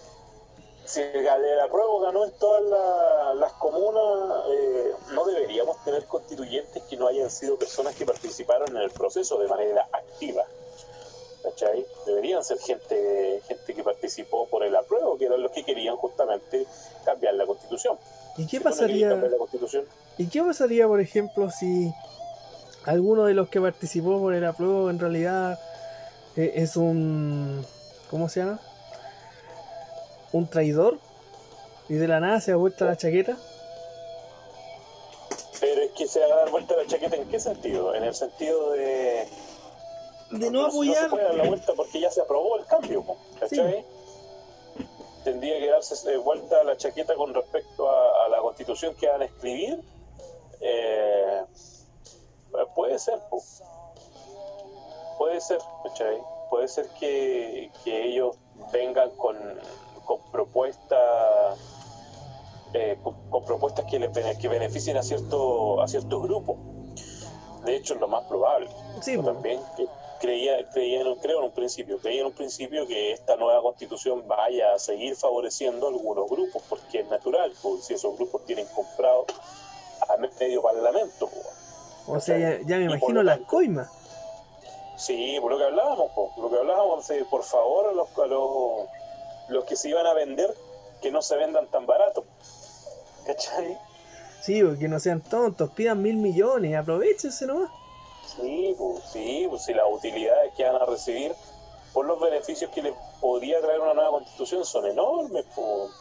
si el apruebo ganó en todas la- las comunas, eh, no deberíamos tener constituyentes que no hayan sido personas que participaron en el proceso de manera activa. ¿Cachai? Deberían ser gente, gente que participó por el apruebo, que eran los que querían justamente cambiar la constitución. ¿Y qué no pasaría? la constitución, ¿Y qué pasaría, por ejemplo, si alguno de los que participó por el apruebo en realidad eh, es un. ¿Cómo se llama? Un traidor y de la nada se ha vuelto la chaqueta? Pero es que se va a dar vuelta la chaqueta en qué sentido? En el sentido de... De no se apoyar. puede dar la vuelta porque ya se aprobó el cambio, ¿cachai? Tendría que darse eh, vuelta la chaqueta con respecto a, a la constitución que van a escribir. Eh, puede ser, po. puede ser, ¿cachai? Puede ser que, que ellos vengan con, con propuestas eh, con, con propuestas que, les, que beneficien a cierto a ciertos grupos. De hecho, es lo más probable. Sí, Yo también creía, creía en un- creo en un principio, creía en un principio que esta nueva constitución vaya a seguir favoreciendo a algunos grupos, porque es natural, pues, si esos grupos tienen comprado a medio parlamento. pues. O sea, ya, ya me por imagino las coimas. Sí, por lo que hablábamos, po, lo que hablábamos de, por favor, a los, a los, los que se iban a vender, que no se vendan tan barato. ¿Cachai? Sí, porque no sean tontos, pidan mil millones, aprovechense nomás. Sí, pues, sí, pues si las utilidades que van a recibir por los beneficios que les podría traer una nueva constitución son enormes, pues,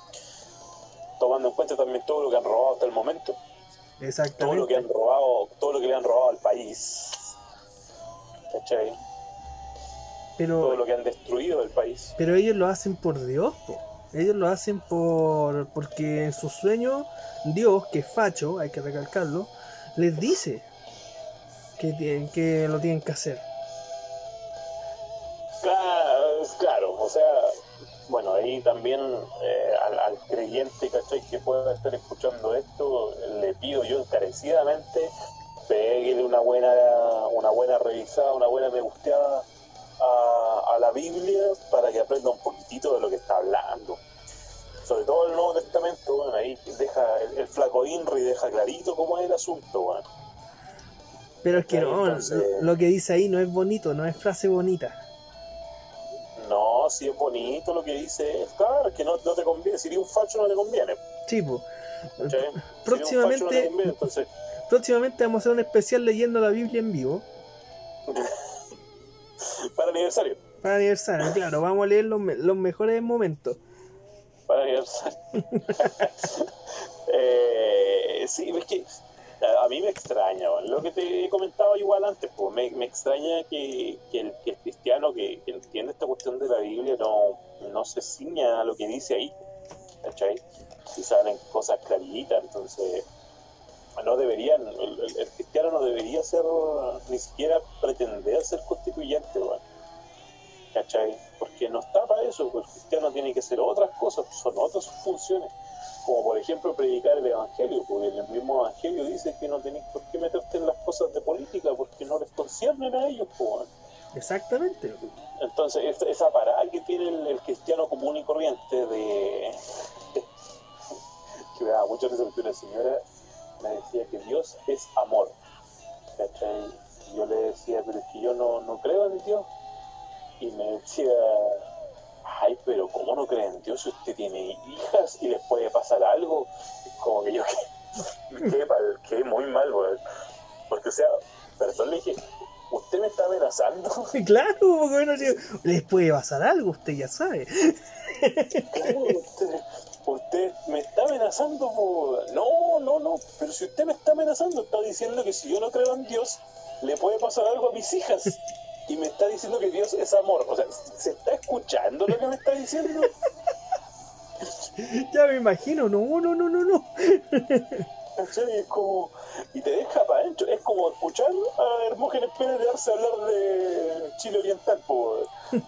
tomando en cuenta también todo lo que han robado hasta el momento, todo lo que Exactamente. han robado, todo lo que le han robado al país, ¿cachai? Todo Pero, lo que han destruido del país. pero ellos lo hacen por Dios, po. Ellos lo hacen por porque en sus sueños Dios, que es facho, hay que recalcarlo, les dice que, tienen- que lo tienen que hacer. Claro, claro, o sea, bueno, ahí también eh, al, al creyente, ¿cachai? Que pueda estar escuchando esto, le pido yo encarecidamente, peguele una buena, una buena revisada, una buena me gusteada a, a la Biblia para que aprenda un poquitito de lo que está hablando. Sobre todo el Nuevo Testamento, bueno, ahí deja el, el flaco Inri deja clarito cómo es el asunto, bueno. Pero es que no, entonces- lo que dice ahí no es bonito, no es frase bonita. No, si es bonito lo que dice, claro, es que no, no te conviene, si eres un facho no te conviene. Sí, Próximamente- no conviene, entonces, Próximamente vamos a hacer un especial leyendo la Biblia en vivo. para aniversario, Para aniversario, claro, vamos a leer los, me- los mejores momentos. para aniversario. eh, sí, es que a, mí me extraña, lo que te he comentado igual antes, pues, me, me extraña que, que el, que el cristiano que, que entiende esta cuestión de la Biblia no, no se ciña a lo que dice ahí, ¿cachai? Si salen cosas claritas, entonces no deberían, el, el- el cristiano no debería ser, ni siquiera pretender ser constituyente, bueno, ¿cachai? Porque no está para eso, pues el cristiano tiene que hacer otras cosas, son otras sus funciones, como por ejemplo predicar el evangelio, porque el mismo evangelio dice que no tenés por qué meterte en las cosas de política porque no les conciernen a ellos, pues, bueno. Exactamente. Entonces, esa, esa parada que tiene el, el cristiano común y corriente de. que me daba mucha risa porque una señora me decía que Dios es amor. ¿Cachai? Yo le decía, pero es que yo no, no creo en Dios. Y me decía, ay, pero ¿cómo no cree en Dios si usted tiene hijas y les puede pasar algo? Como que yo quedé, quedé muy mal, weón. Porque, o sea, perdón, le dije, ¿usted me está amenazando? Claro, porque bueno, les puede pasar algo, usted ya sabe. Claro, usted, usted me está amenazando. po. No, no, no. Pero si usted me está amenazando, está diciendo que si yo no creo en Dios, le puede pasar algo a mis hijas. Y me está diciendo que Dios es amor. O sea, ¿se está escuchando lo que me está diciendo? Ya me imagino, no, no, no, no, no. Es como. Y te deja para adentro. Es como escuchar a Hermógenes Pérez de darse a hablar de Chile Oriental. po.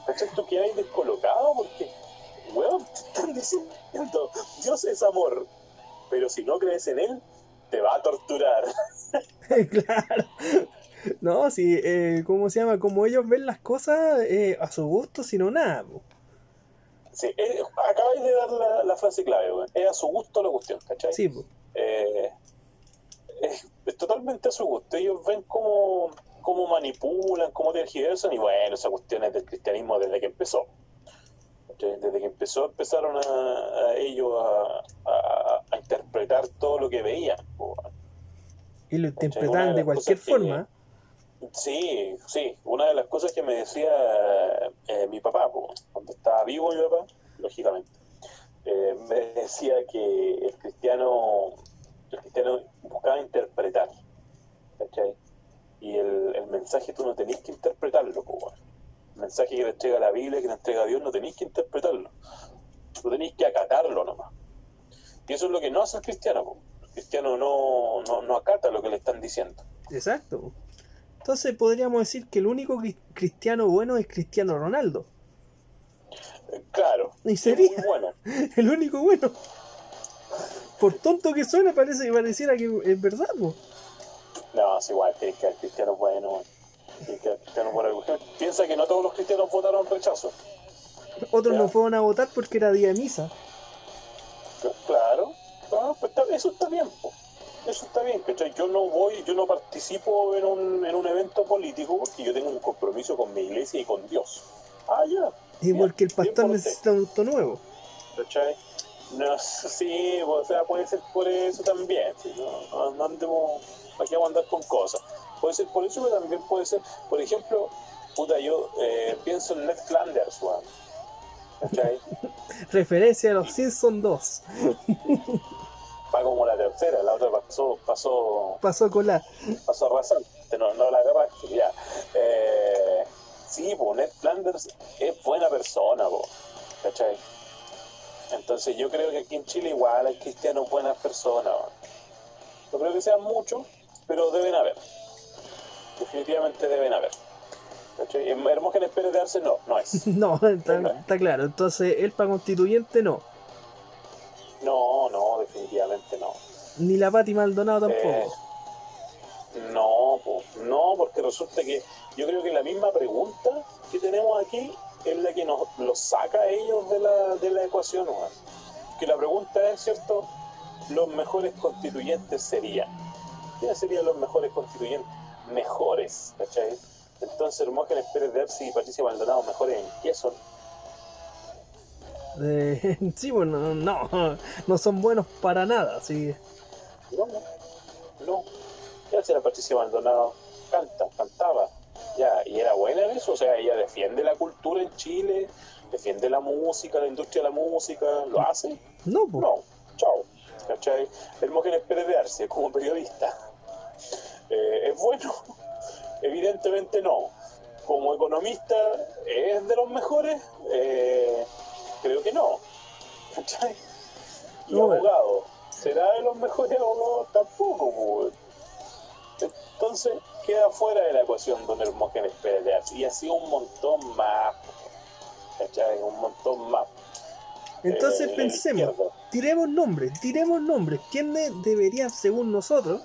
¿Cachai? Tú quedas descolocado porque weón, te están diciendo, Dios es amor, pero si no crees en él, te va a torturar. claro. No, si, eh, ¿cómo se llama? Como ellos ven las cosas eh, a su gusto, sino nada. po. Sí, eh, acabáis de dar la, la frase clave, weón. Es a su gusto la cuestión, ¿cachai? Sí, po. Eh, es, es totalmente a su gusto. Ellos ven cómo, cómo manipulan, cómo tergiversan, y bueno, esa cuestión es del cristianismo desde que empezó. Desde que empezó, empezaron a, a ellos a, a- a interpretar todo lo que veían. po. Y lo Una de cualquier que- forma. Sí, sí. Una de las cosas que me decía eh, mi papá, po, cuando estaba vivo mi papá, lógicamente, eh, me decía que el cristiano, el cristiano buscaba interpretar, ¿cachai? Y el, el mensaje tú no tenés que interpretarlo, po, mensaje que te entrega la Biblia, que te entrega Dios, no tenéis que interpretarlo. Tú tenéis que acatarlo nomás. Y eso es lo que no hace el cristiano, po. El cristiano no, no, no acata lo que le están diciendo. Exacto. Entonces podríamos decir que el único cri- cristiano bueno es Cristiano Ronaldo. Claro. ¿Y sería? muy bueno. El único bueno. Por tonto que suene, parece que pareciera que es verdad. No, es igual, tienes que dar cristiano bueno. Que por algo. Piensa que no todos los cristianos votaron rechazo. Otros Ya. no fueron a votar porque era día de misa. Claro. Ah, pues eso está bien, po. Eso está bien, ¿cachai? Yo no voy, yo no participo en un, en un evento político porque yo tengo un compromiso con mi iglesia y con Dios. Ah, ya. Y Ya, porque el bien pastor necesita un auto nuevo. ¿Cachai? No, sí, o sea, puede ser por eso también. sí, no, no, no andemos, aquí vamos a andar con cosas. Puede ser por eso, pero también puede ser, por ejemplo, puta, yo eh, pienso en Ned Flanders, weón. ¿Cachai? Referencia a los Simpsons 2. Va como la tercera, la otra pasó, pasó, Pasó con la. pasó rasante, no, no la agarraste, ya. Eh, sí, pues Ned Flanders es buena persona, po, ¿cachai? Entonces yo creo que aquí en Chile igual hay cristianos buenas personas. po. No creo que sean muchos, pero deben haber. Definitivamente deben haber. Hermógenes Pérez de Arce no, no es. No, está, está claro. Entonces, él para constituyente no. No, no, definitivamente no. Ni la Pati Maldonado tampoco. Eh, no, po, no, porque resulta que yo creo que la misma pregunta que tenemos aquí es la que nos los saca a ellos de la, de la ecuación. weón. Que la pregunta es, ¿cierto? Los mejores constituyentes serían. ¿Quiénes serían los mejores constituyentes? Mejores, ¿cachai? Entonces, Hermógenes Pérez de Arce y Patricia Maldonado, ¿mejores en qué son? Eh, sí, bueno, no, no son buenos para nada. Sí. No, no. Ya si la Patricia Maldonado canta, cantaba, ya, y era buena en eso, o sea, ella defiende la cultura en Chile, defiende la música, la industria de la música, ¿lo hace? No, po. No, chao. ¿Cachai? Hermógenes Pérez de Arce, como periodista, eh, ¿es bueno? Evidentemente no. Como economista, ¿es de los mejores? Eh, creo que no. ¿Cachai? Y No, abogado, ¿será de los mejores abogados? Tampoco. pues. Entonces, queda fuera de la ecuación don Hermógenes Pérez. Y así un montón más. ¿Cachai? Un montón más. Entonces Eh, pensemos, tiremos nombres, tiremos nombres. ¿Quiénes deberían, según nosotros,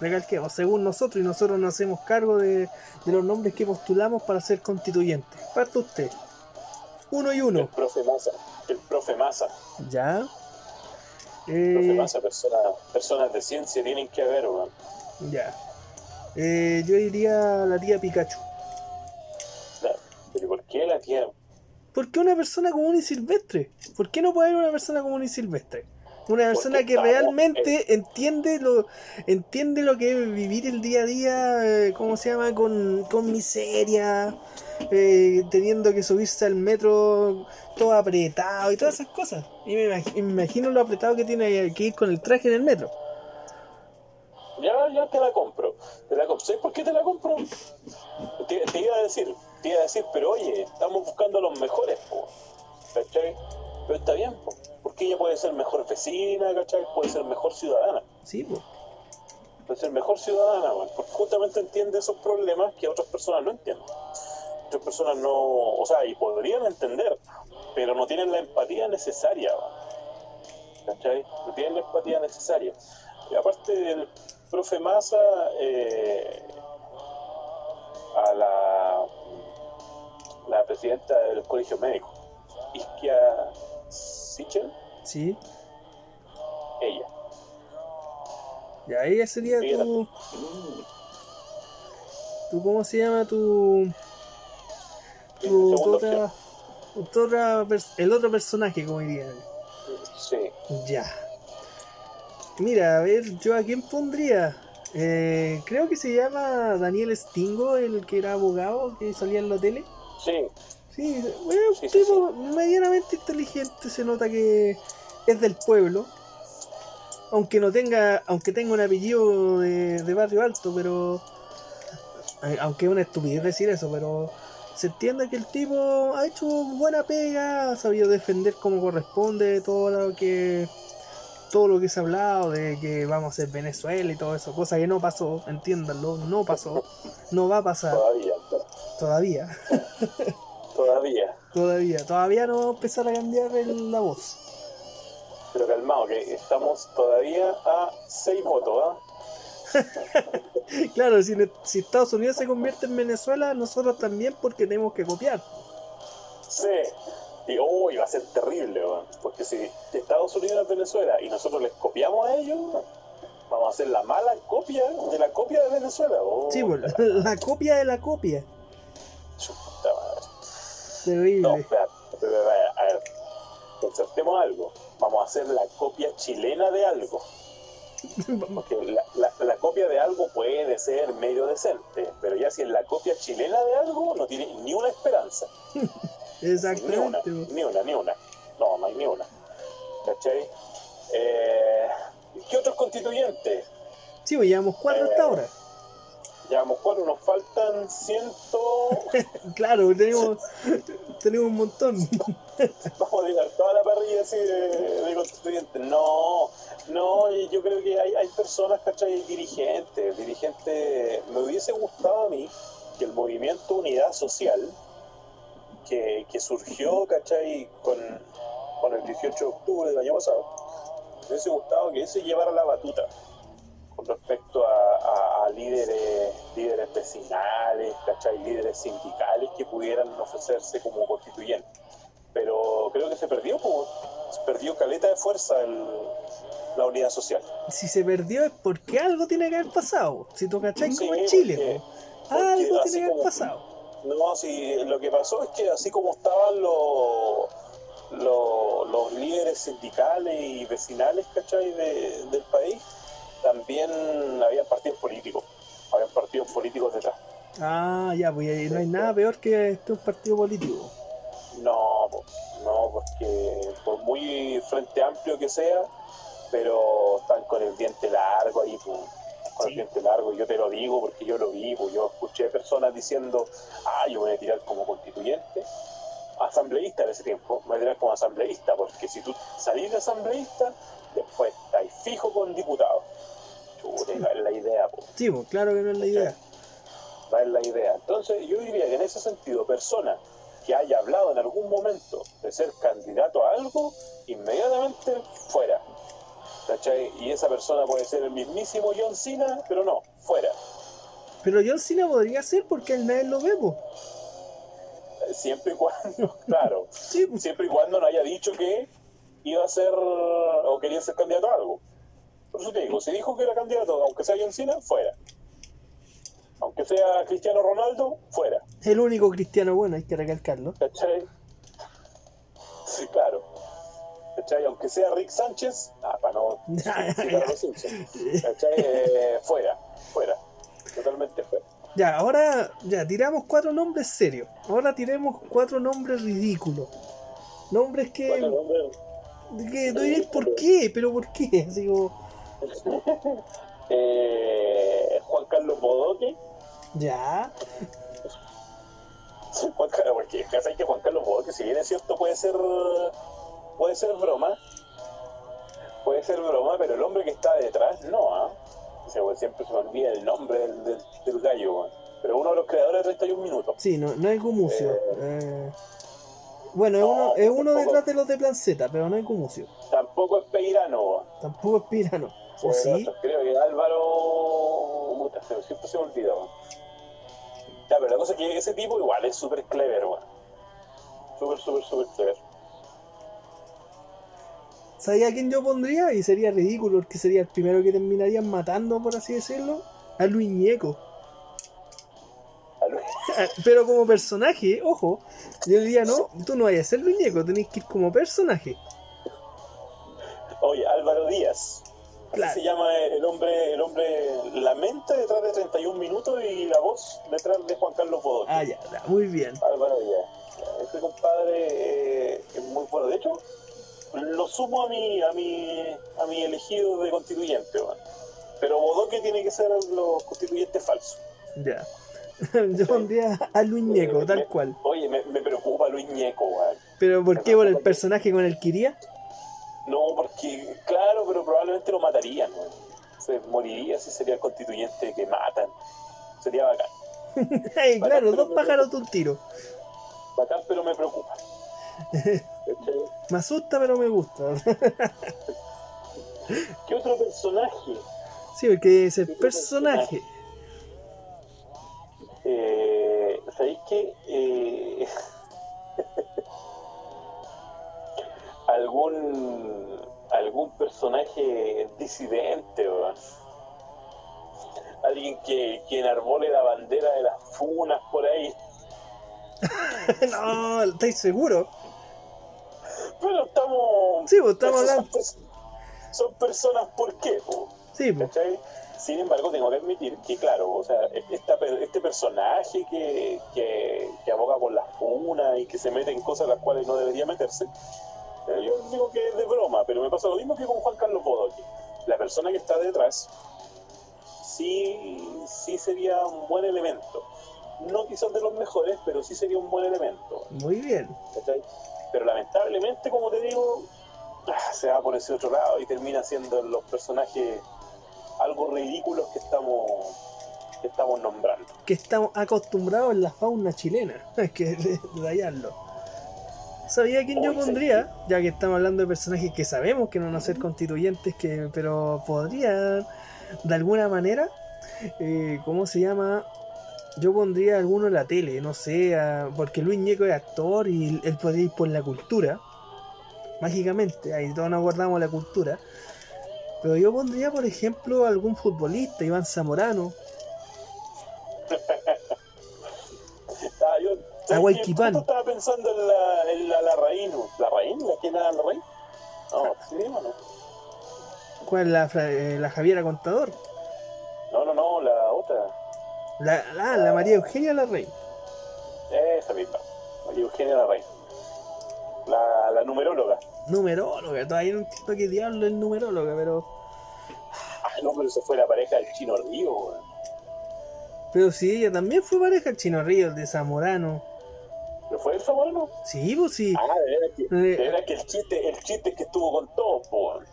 recalquemos, según nosotros, y nosotros nos hacemos cargo de, de los nombres que postulamos para ser constituyentes? Parte usted. Uno y El uno. profe Massa. El profe Massa. ¿Ya? Profe Eh, Massa, persona- personas de ciencia tienen que haber, weón. ya. Eh, yo diría la tía Pikachu. Claro. Pero ¿por qué la tía? ¿Por qué una persona común y silvestre? ¿Por qué no puede haber una persona común y silvestre? Una persona que estamos realmente entiende lo entiende lo que es vivir el día a día, eh, ¿cómo se llama? Con, con miseria, eh, teniendo que subirse al metro todo apretado y todas esas cosas. Y me imag- me imagino lo apretado que tiene que ir con el traje en el metro. Ya, ya te la compro. Te la compro. ¿Sabes por qué te la compro? Te, te iba a decir, te iba a decir, pero oye, estamos buscando a los mejores, po. ¿Cachai? Pero está bien, po. Porque ella puede ser mejor vecina, ¿cachai? Puede ser mejor ciudadana. Sí, pues. Puede ser mejor ciudadana, weón, porque justamente entiende esos problemas que otras personas no entienden. Otras personas no, o sea, y podrían entender, pero no tienen la empatía necesaria. ¿Cachai? No tienen la empatía necesaria. Y aparte del profe Massa, eh, a la, la presidenta del colegio médico, Iskia Sichel, Sí. ella. Ya, ella sería Ella tu. tu ¿Cómo se llama? Tu. Tu, otra, tu otra el otro personaje, como dirían. Sí. Ya. Mira, a ver, ¿yo a quién pondría? Eh, creo que se llama Daniel Stingo, el que era abogado, que salía en la tele. Sí, Sí, bueno, un Sí, sí, tipo medianamente inteligente, se nota que es del pueblo. Aunque no tenga, aunque tenga un apellido de, de barrio alto, pero eh, aunque es una estupidez decir eso, pero se entiende que el tipo ha hecho buena pega, ha sabido defender como corresponde todo lo que todo lo que se ha hablado de que vamos a ser Venezuela y todo eso, cosa que no pasó, entiéndanlo, no pasó, no va a pasar todavía. todavía. Todavía. Todavía, todavía no va a empezar a cambiar el- la voz. Pero calmado, que estamos todavía a 6 votos, ¿ah? Claro, si, si Estados Unidos se convierte en Venezuela, nosotros también porque tenemos que copiar. Sí. Y uy, va a ser terrible, weón. Porque si Estados Unidos es Venezuela y nosotros les copiamos a ellos, vamos a hacer la mala copia de la copia de Venezuela. Oh, Sí, pues, la la copia de la copia. chuta madre. No, Terrible. espera, espera, espera, a ver. Concertemos algo. Vamos a hacer la copia chilena de algo. Porque la, la- la copia de algo puede ser medio decente, pero ya si es la copia chilena de algo, no tiene ni una esperanza. Ni una, ni una, ni una. No, no hay ni una. ¿Cachai? Eh, ¿Qué otros constituyentes? Sí, pues llevamos cuatro hasta ahora. Llevamos cuatro, nos faltan ciento. Claro, tenemos, tenemos un montón. Vamos a tirar toda la parrilla así de, de constituyentes. No, no, yo creo que hay, hay personas, ¿cachai? Dirigentes, dirigentes. Me hubiese gustado a mí que el movimiento Unidad Social, que, que surgió, ¿cachai? Con, con el 18 de octubre del año pasado, me hubiese gustado que ese llevara la batuta con respecto a, a- a líderes, líderes vecinales, ¿cachai? líderes sindicales que pudieran ofrecerse como constituyentes. Pero creo que se perdió, pues, se perdió caleta de fuerza el- la unidad social. Si se perdió es porque algo tiene que haber pasado. Si tú cachai Sí, como en Chile, porque- porque algo tiene que haber pasado. No, si lo que pasó es que así como estaban los, los, los líderes sindicales y vecinales, ¿cachai? De- del país, también habían partidos políticos, habían partidos políticos detrás. Ah, ya, pues ahí no hay nada peor que este un partido político. No, no, porque por muy frente amplio que sea, pero están con el diente largo ahí, po, con Sí. el diente largo, y yo te lo digo porque yo lo vi, po, yo escuché personas diciendo, ah, yo voy a tirar como constituyente, asambleísta en ese tiempo, me voy a tirar como asambleísta, porque si tú salís de asambleísta, después estáis fijo con diputado. Chuta, no es la idea, po. Sí, pues claro que no es la idea. No es la idea. Entonces, yo diría que en ese sentido, persona que haya hablado en algún momento de ser candidato a algo, inmediatamente fuera. ¿Cachai? Y esa persona puede ser el mismísimo John Cena, pero no, fuera. Pero John Cena podría ser porque él nadie lo ve. Eh, Siempre y cuando, claro, Sí, siempre y cuando no haya dicho que iba a ser o quería ser candidato a algo. Por eso te digo, si dijo que era candidato, aunque sea John Cena, fuera. Aunque sea Cristiano Ronaldo, fuera. El único cristiano bueno, hay que recalcarlo. ¿Cachai? Sí, claro. ¿Cachai? Aunque sea Rick Sánchez, ah, para no. ¿Cachai? Eh, fuera, fuera. Totalmente fuera. Ya, ahora ya tiramos cuatro nombres serios. Ahora tiremos cuatro nombres ridículos. Nombres que, ¿por qué? ¿Pero por qué? Así como, eh, Juan Carlos Bodoque. ya. Juan Carlos, porque ¿sabes que Juan Carlos Bodoque, si bien es cierto, puede ser puede ser broma. Puede ser broma, pero el hombre que está detrás, no. O sea, pues, siempre se me olvida el nombre del, del, del gallo. Pero uno de los creadores de 31 minutos. Sí, no, no es Gumucio. Eh, Bueno, es No, uno, es uno tampoco. detrás de los de Plan Z, pero no es Gumucio. Tampoco es Peirano. Tampoco es Pirano. ¿O Sí? Creo que Álvaro. Siempre se me olvida, weón. Ya, pero la cosa es que ese tipo igual es súper clever, weón. Súper, súper, súper clever. ¿Sabía quién yo pondría? Y sería ridículo, porque sería el primero que terminarían matando, por así decirlo. A Luis Ñeco. Ah, Pero como personaje, ojo, yo diría, no, tú no vayas a ser Luis Ñeco, tenés que ir como personaje. Oye, Álvaro Díaz. Así se llama el hombre, el hombre, la mente detrás de 31 minutos y la voz detrás de Juan Carlos Bodoque. Ah, ya, ya, muy bien. Álvaro Díaz. Ese compadre eh, es muy bueno. De hecho, lo sumo a mi, a mi, a mi elegido de constituyente, weón. Pero Bodoque tiene que ser los constituyentes falsos. Ya. Yo pondría a Luis Ñeco, tal cual. Oye, me, me preocupa Luis Ñeco, weón. ¿Pero por qué? ¿Por el personaje con el que iría? No, porque, claro, pero probablemente lo matarían. Se moriría si sería el constituyente que matan. Sería bacán. Ay, claro, dos pájaros de un tiro. Bacán, pero me preocupa. Me asusta, pero me gusta. ¿Qué otro personaje? Sí, porque es el personaje. Eh, ¿Sabéis qué? Personaje disidente. Alguien que, que enarbole la bandera de las funas por ahí. no, ¿estáis seguros? Pero estamos. Sí, pues estamos son hablando. Son personas, ¿por qué? po? Sí, pues. ¿Cachai? Sin embargo, tengo que admitir que, claro, o sea, esta per- este personaje que, que, que aboga por las funas y que se mete en cosas en las cuales no debería meterse, yo digo que es de broma, pero me pasa lo mismo que con Juan Carlos Bodoque. La persona que está detrás sí, sí sería un buen elemento. No quizás de los mejores, pero sí sería un buen elemento. Muy bien. ¿cachai? Pero lamentablemente, como te digo, ah, se va por ese otro lado y termina siendo los personajes algo ridículos que estamos que estamos nombrando. Que estamos acostumbrados en la fauna chilena. Hay que detallarlo. ¿Sabía quién yo pondría? Ya que estamos hablando de personajes que sabemos que no van a ser constituyentes, que, pero podrían, de alguna manera, eh, ¿cómo se llama? Yo pondría a alguno en la tele, no sé, a- porque Luis Ñeco es actor y él podría ir por la cultura, mágicamente, ahí todos nos guardamos la cultura. Pero yo pondría, por ejemplo, a algún futbolista, Iván Zamorano, Ah, yo, ¿sabes Huayquipán. qué? Justo estaba pensando en la, en la Larraín. ¿Larraín? ¿La que era Larraín? No, ¿sí o no? ¿cuál es la, eh, la Javiera Contador? No, no, no, la otra. La, la, la María Eugenia Larrey. Esa misma. María Eugenia Larraín. La, la numeróloga. Numeróloga, todavía no entiendo qué diablo es numeróloga, pero. Ah, no, pero se fue la pareja del chino Río. Pero sí, ella también fue pareja el Chino Ríos de Zamorano. ¿No fue el favorito? Sí, pues sí. Ah, veras que, Eh. el chiste, el chiste es que estuvo con todos, po. weón.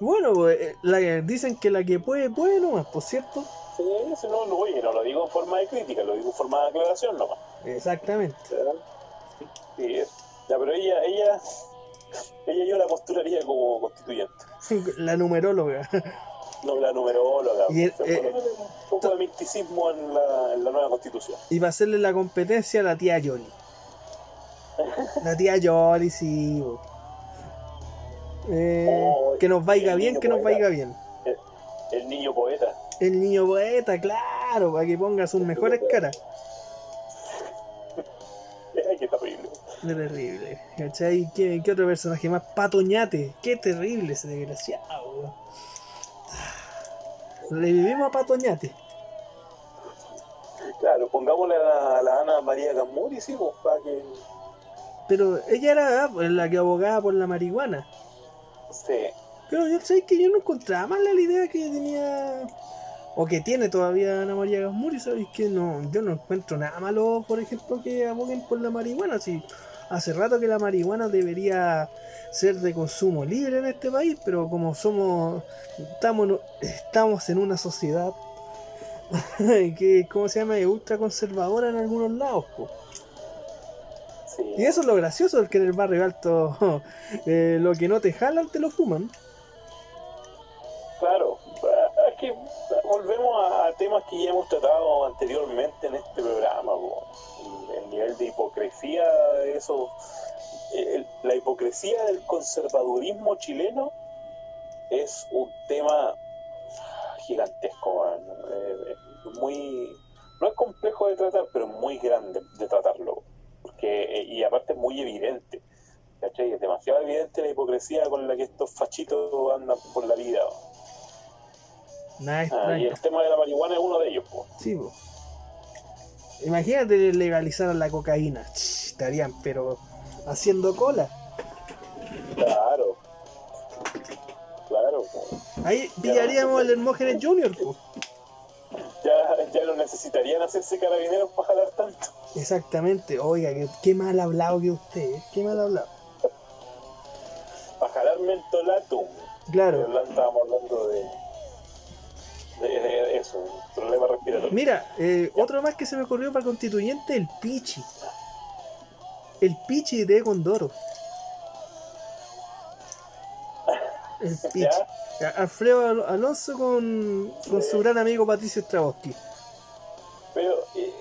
Bueno, pues, eh, la, dicen que la que puede, puede nomás, por cierto. Sí, eso no lo oye, no lo digo en forma de crítica, lo digo en forma de aclaración nomás. Exactamente. Sí, es. Ya, pero ella, ella, ella yo la postularía como constituyente. La numeróloga. No la numeróloga. Y el- eh, un poco de misticismo en la, en la nueva constitución. Y para hacerle la competencia a la tía Yoli. La tía Yoli, sí. Eh, Oh, que nos vaya el bien, que nos vaya bien. El, el niño poeta. El niño poeta, claro, para que ponga sus mejores caras. Qué terrible. Qué terrible. ¿Cachai? ¿Qué, qué otro personaje más? Patoñate. Qué terrible ese desgraciado. weón. Revivimos a Patoñate. Claro, pongámosle a la, a la Ana María Camuri, sí, para que. Pero ella era ah, la que abogaba por la marihuana. Sí. Pero yo sé que yo no encontraba mal la idea que tenía. O que tiene todavía Ana María Gasmuri, ¿sabéis que no? Yo no encuentro nada malo, por ejemplo, que aboguen por la marihuana. Si hace rato que la marihuana debería ser de consumo libre en este país, pero como somos, estamos, estamos en una sociedad que, ¿cómo se llama? Es ultra conservadora en algunos lados, po. Y eso es lo gracioso, porque en el barrio alto eh, lo que no te jalan te lo fuman. Claro, es que volvemos a, temas que ya hemos tratado anteriormente en este programa, el, el nivel de hipocresía eso, el- la hipocresía del conservadurismo chileno es un tema gigantesco. Eh, muy, no es complejo de tratar, pero muy grande de tratarlo, porque eh, y aparte es muy evidente. ¿cachai? Es demasiado evidente la hipocresía con la que estos fachitos andan por la vida. Nada Ah, y el tema de la marihuana es uno de ellos. po. Sí, po. Imagínate legalizar la cocaína. Ch, estarían, pero haciendo cola. Claro. Claro. po. Ahí pillaríamos el Hermógenes Junior, po. Ya, ya no necesitarían hacerse carabineros para jalar tanto. Exactamente. Oiga, qué, qué mal hablado que usted, ¿eh? Qué mal hablado. Para jalar mentolatum. Claro. Estábamos hablando de, de, de eso, problema respiratorio. Mira, eh, otro más que se me ocurrió para constituyente, el Pichi. El Pichi de Condoro. ¿Ya? A- Alfredo Al- Alonso con, con su gran amigo Patricio Straboski. Pero, eh,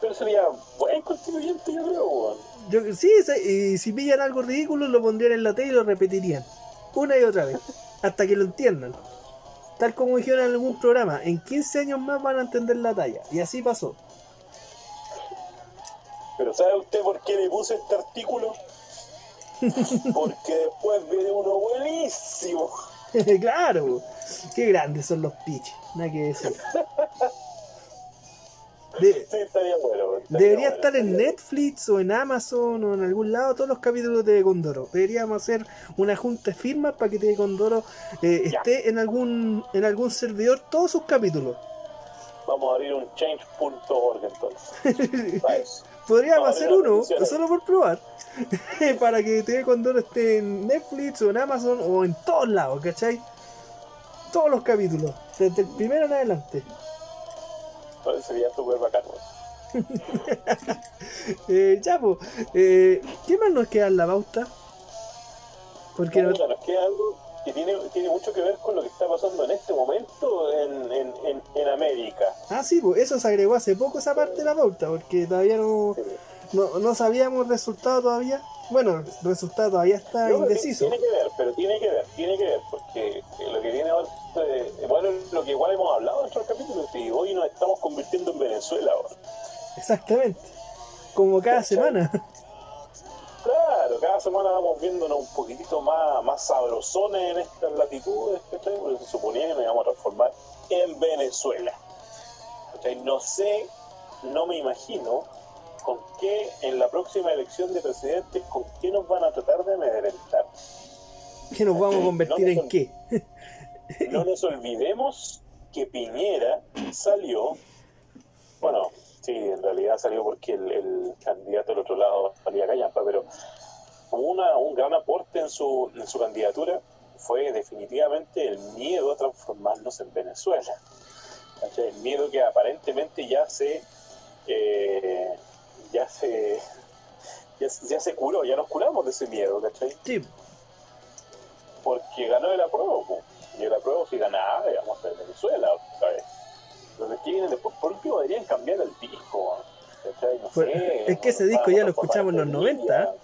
pero sería buen constituyente, yo creo. weón. Yo, sí, y si pillan algo ridículo lo pondrían en la tele y lo repetirían. Una y otra vez. Hasta que lo entiendan. Tal como dijeron en algún programa, en 15 años más van a entender la talla. Y así pasó. Pero ¿sabe usted por qué le puse este artículo? Porque después viene uno buenísimo. claro, qué grandes son los pitches, nada que decir. De- Sí, estaría bueno. estaría debería bueno, estar en Netflix o en Amazon o en algún lado todos los capítulos de Condoro. Deberíamos hacer una junta de firmas para que TV Condoro eh, esté en algún en algún servidor todos sus capítulos. Vamos a abrir un change.org entonces. Podríamos hacer uno, solo por probar, para que TV Condoro esté en Netflix o en Amazon o en todos lados, ¿cachai? Todos los capítulos, desde el primero en adelante. Entonces sería súper weón. Eh, ya, pues, eh, ¿qué más nos queda en la pauta? Porque no- Puta, nos queda algo que tiene, tiene mucho que ver con lo que está pasando en este momento en, en, en, en América. Ah, sí, pues eso se agregó hace poco esa parte de la pauta, porque todavía no, Sí. No, no sabíamos el resultado todavía. Bueno, el resultado todavía está que indeciso. Tiene que ver, pero tiene que ver, tiene que ver, porque eh, lo que viene ahora, eh, bueno, lo que igual hemos hablado en nuestros capítulos, y hoy nos estamos convirtiendo en Venezuela ahora. Exactamente. Como cada semana. Claro, cada semana vamos viéndonos un poquitito más, más sabrosones en estas latitudes, ¿cachai? Porque se suponía que nos íbamos a transformar en Venezuela. ¿cachai? No sé, no me imagino con qué en la próxima elección de presidentes, con qué nos van a tratar de amedrentar. ¿Qué nos vamos a convertir en qué? No nos olvidemos que Piñera salió, bueno, sí, en realidad salió porque el, el candidato del otro lado salía callampa, pero una, un gran aporte en su, en su candidatura fue definitivamente el miedo a transformarnos en Venezuela. El miedo que aparentemente ya se eh, ya se ya, ya se curó, ya nos curamos de ese miedo, ¿cachai? Sí, porque ganó el apruebo. Y el apruebo si ganaba, a ser Venezuela otra vez. Entonces, ¿qué viene después? ¿Por qué deberían cambiar el disco? ¿Cachai? No Pues, sé, es que ese disco vamos ya lo escuchamos en los Bolivia. 90.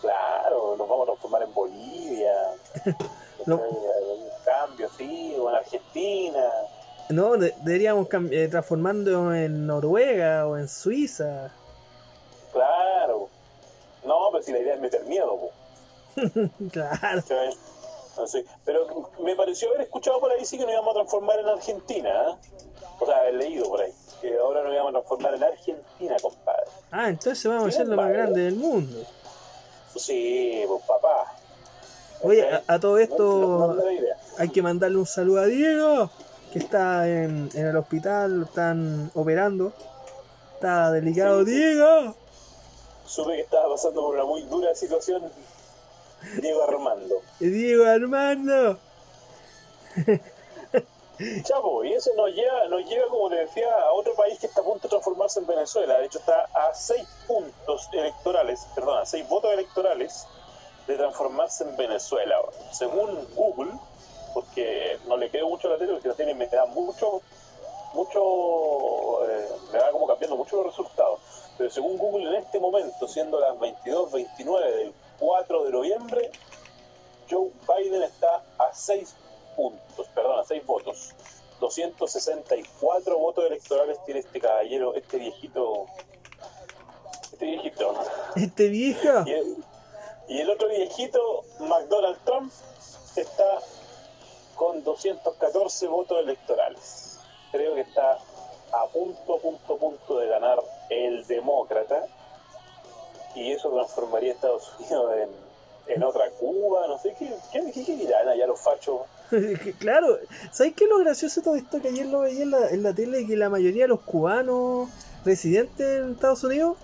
Claro, nos vamos a transformar en Bolivia. No. Un cambio, sí, o en Argentina. no, de- deberíamos eh, transformando en Noruega o en Suiza. No, pero si la idea es meter miedo. Claro. sé. Pero me pareció haber escuchado por ahí sí que nos íbamos a transformar en Argentina, ¿eh? O sea, haber leído por ahí. Que ahora nos íbamos a transformar en Argentina, compadre. Ah, entonces vamos a ser lo más grande del mundo. Sí, pues papá. Oye, ¿Cachai? a, a todo esto no hay que mandarle un saludo a Diego, que está en, en el hospital, lo están operando. Está delicado, Sí. Diego. Supe que estaba pasando por una muy dura situación Diego Armando. Diego Armando. Chapo, y eso nos lleva, nos lleva, como te decía, a otro país que está a punto de transformarse en Venezuela. De hecho, está a seis puntos electorales, perdón, a seis votos electorales de transformarse en Venezuela. Según Google, porque no le creo mucho a la tele, porque la tele me da mucho, mucho, eh, me va como cambiando mucho los resultados. Pero según Google, en este momento, siendo las 22.29 del 4 de noviembre, Joe Biden está a 6 puntos, perdón, a 6 votos. 264 votos electorales tiene este caballero, este viejito. Este viejito. Este viejo. Y el, y el otro viejito, McDonald Trump, está con 214 votos electorales. Creo que está a punto, punto, punto de ganar el demócrata. Y eso transformaría a Estados Unidos en, en otra Cuba, no sé qué, qué, qué, qué dirán allá los fachos. claro, ¿sabes qué es lo gracioso de todo esto? Que ayer lo veía en la, en la tele que la mayoría de los cubanos residentes en Estados Unidos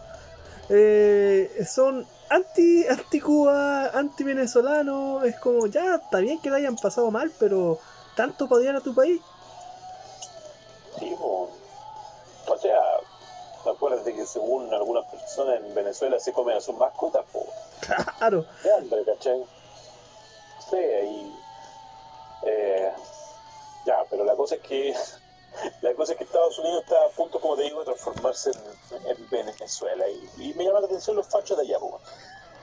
eh, son anti, anti Cuba, anti venezolano, es como ya está bien que la hayan pasado mal, pero tanto podían a tu país. Sí. Acuérdate que según algunas personas en Venezuela se comen a sus mascotas, po. Claro. De hambre, ¿cachai? Sí, ahí. Eh, ya, pero la cosa es que la cosa es que Estados Unidos está a punto, como te digo, de transformarse en, en Venezuela. Y, y me llama la atención los fachos de allá, po.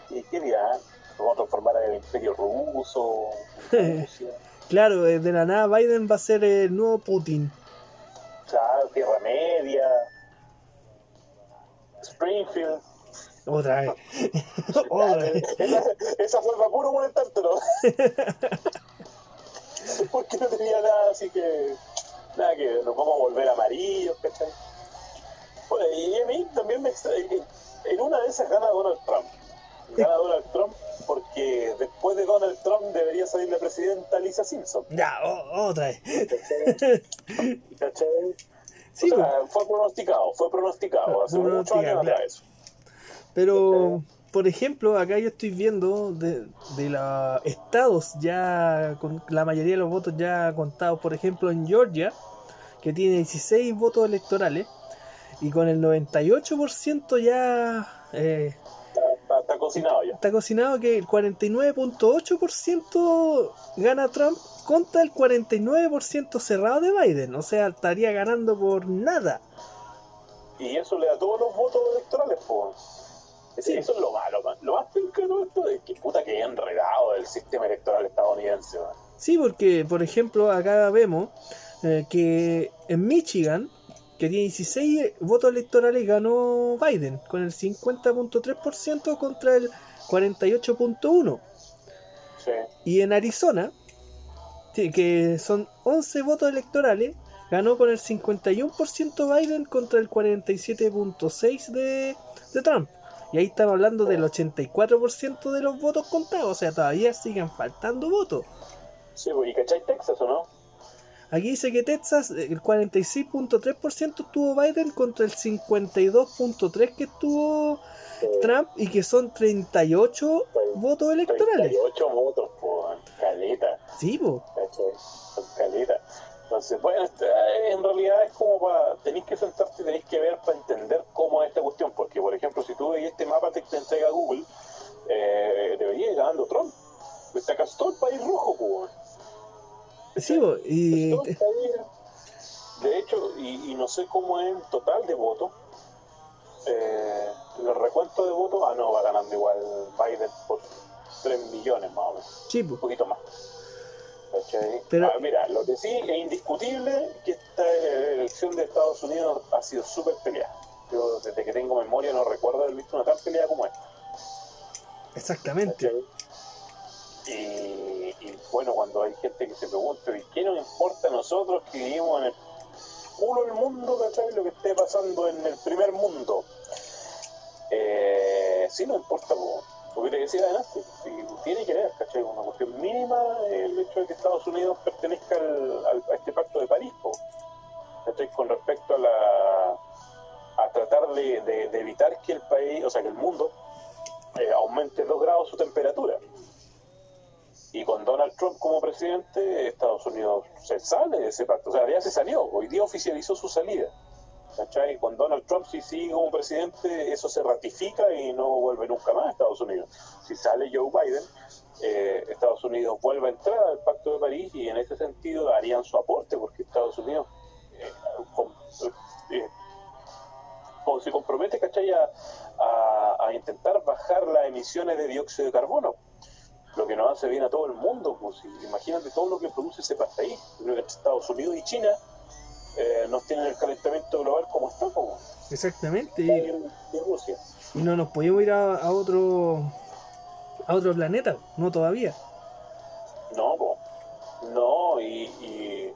¿Y qué dirán? ¿Vamos a transformar en el imperio ruso? Rusia? Claro, eh, de la nada Biden va a ser el nuevo Putin. Claro, Tierra Media, Springfield. Otra vez. Otra vez. esa, fue para puro molestártelo. Porque no tenía nada así que. Nada que nos vamos a volver amarillos, ¿cachai? Bueno, y a mí también me. En una de esas gana Donald Trump. Gana Donald Trump porque después de Donald Trump debería salir la presidenta Lisa Simpson. Ya, otra vez. ¿Cachai? ¿Cachai? Sí, o sea, fue pronosticado, fue pronosticado. Hace Fue muchos pronosticado, años eso. Pero, por ejemplo, acá yo estoy viendo de, de los estados ya con la mayoría de los votos ya contados, por ejemplo, en Georgia, que tiene 16 votos electorales, y con el 98% ya eh, Está, está cocinado ya. está cocinado que el 49.8% gana Trump contra el 49% cerrado de Biden. O sea, estaría ganando por nada. Y eso le da todos los votos electorales, pues. Sí. Eso es lo malo, man. Lo más penca de todo esto es que puta que enredado el sistema electoral estadounidense, man. Sí, porque, por ejemplo, acá vemos eh, que en Michigan, que tiene 16 votos electorales, ganó Biden con el 50.3% contra el 48.1%. Sí. Y en Arizona, que son 11 votos electorales, ganó con el 51% Biden contra el 47.6% de, de Trump. Y ahí estamos hablando del 84% de los votos contados, o sea, todavía siguen faltando votos. Sí, pues, ¿y cachai Texas o no? Aquí dice que Texas, el 46.3% estuvo Biden contra el 52.3% que estuvo Eh, Trump y que son 38 votos electorales. 38 votos, pues, caleta, Sí, po. ¿cachai? Son caleta. Entonces, bueno, eh, en realidad es como para. Tenéis que sentarte y tenéis que ver para entender cómo es esta cuestión. Porque, por ejemplo, si tú ves este mapa que te entrega Google, eh, debería ir ganando Trump. Pues te casi todo el país rojo, pues. Sí, po. Y. De hecho, y, y no sé cómo es el total de votos. Eh, el recuento de votos, ah, no, va ganando igual Biden por 3 millones más o menos, sí, un poquito más. ¿Cachai? Pero- Ah, mira, lo que sí es indiscutible que esta elección de Estados Unidos ha sido súper peleada. Yo desde que tengo memoria no recuerdo haber visto una tan pelea como esta. exactamente. y bueno, cuando hay gente que se pregunta, ¿y qué nos importa a nosotros que vivimos en el culo del mundo, ¿cachai? Lo que esté pasando en el primer mundo. Eh, sí nos importa, po. Porque te decía adelante, tiene que ver, ¿cachai? Una cuestión mínima el hecho de que Estados Unidos pertenezca al, a este pacto de París. ¿cachai? Con respecto a la a tratar de, evitar que el país, o sea, que el mundo eh, aumente dos grados su temperatura. Y con Donald Trump como presidente, Estados Unidos se sale de ese pacto. O sea, ya se salió, hoy día oficializó su salida. ¿Cachai? Con Donald Trump, si sigue como presidente, eso se ratifica y no vuelve nunca más a Estados Unidos. Si sale Joe Biden, eh, Estados Unidos vuelve a entrar al Pacto de París y en ese sentido darían su aporte, porque Estados Unidos eh, com- eh, se compromete, ¿cachai? A, a- intentar bajar las emisiones de dióxido de carbono lo que nos hace bien a todo el mundo. Pues, imagínate todo lo que produce ese país. Estados Unidos y China eh, nos tienen el calentamiento global como está, como Exactamente. está Rusia. y no nos podemos ir a, a otro a otro planeta, no todavía. No, po. no, y, y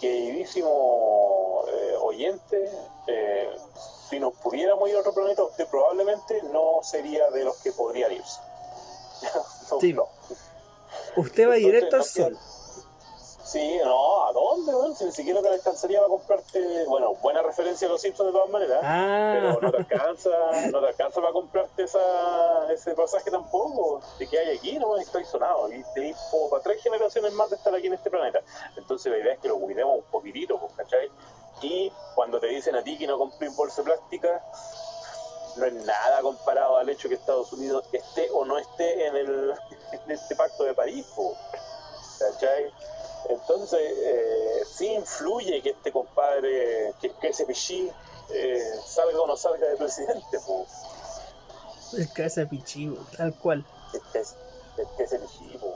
queridísimo eh, oyente, eh, si nos pudiéramos ir a otro planeta, usted probablemente no sería de los que podrían irse. No, Sí. no. Usted va Entonces, directo al no sol. Sí, no, ¿a dónde, weón? Si ni siquiera te alcanzaría para comprarte, bueno, buena referencia a los Simpsons de todas maneras, Ah, pero no te alcanza, no te alcanza para comprarte esa, ese pasaje tampoco. Te quedas aquí, no estoy sonado, y te como para tres generaciones más de estar aquí en este planeta. Entonces la idea es que lo cuidemos un poquitito, pues, ¿cachai? Y cuando te dicen a ti que no compré bolsa plástica, no es nada comparado al hecho que Estados Unidos esté o no esté en, el, en este pacto de París, po. ¿cachai? Entonces, eh, sí influye que este compadre, que, que ese pichí eh, salga o no salga de presidente, po. el cabeza de pichivo, tal cual. Que, que, que- que ese pichí, po.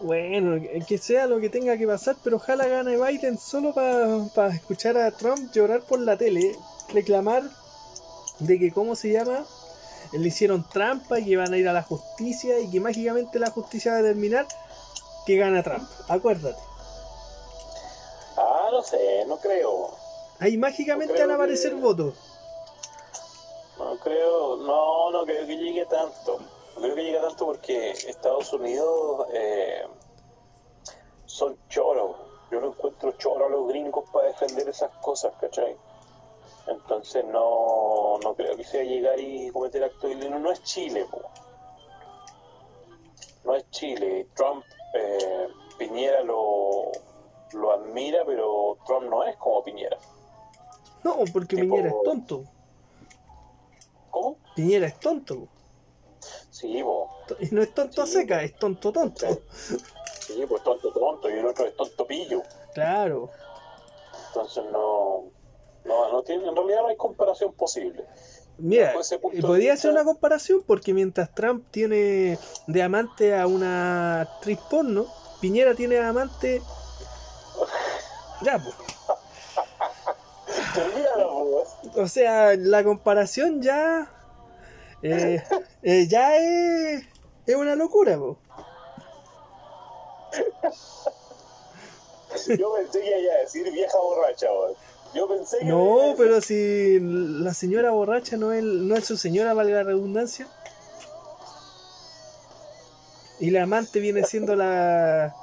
Bueno, que sea lo que tenga que pasar, pero ojalá gane Biden solo para escuchar a Trump llorar por la tele, reclamar de que, ¿cómo se llama? Le hicieron trampa y que van a ir a la justicia y que mágicamente la justicia va a determinar que gana Trump. Acuérdate. Ah, no sé, no creo. Ahí mágicamente van a aparecer que- votos. No creo, no, no creo que llegue tanto. No creo que llegue tanto porque Estados Unidos eh, son choros. Yo no encuentro choros a los gringos para defender esas cosas, ¿cachai? Entonces no, no creo que sea llegar y cometer actos ilícitos. No es Chile, po. No es Chile. Trump, eh, Piñera lo, lo admira, pero Trump no es como Piñera. No, porque Tipo- Piñera es tonto. ¿Cómo? Piñera es tonto. Sí, po. Y no es tonto a Sí. seca, es tonto tonto. Sí, pues tonto tonto y el otro es tonto pillo. Claro. Entonces no, no, no tiene, en realidad no hay comparación posible. Mira, de podría hacer una comparación porque mientras Trump tiene de amante a una actriz porno, Piñera tiene de amante. Ya, pues. O sea, la comparación ya. eh, eh, ya es. Es una locura, pues. Yo pensé que iba a decir vieja borracha, weón. Yo pensé que. No, pero si la señora borracha no es, no es su señora, valga la redundancia. Y la amante viene siendo la.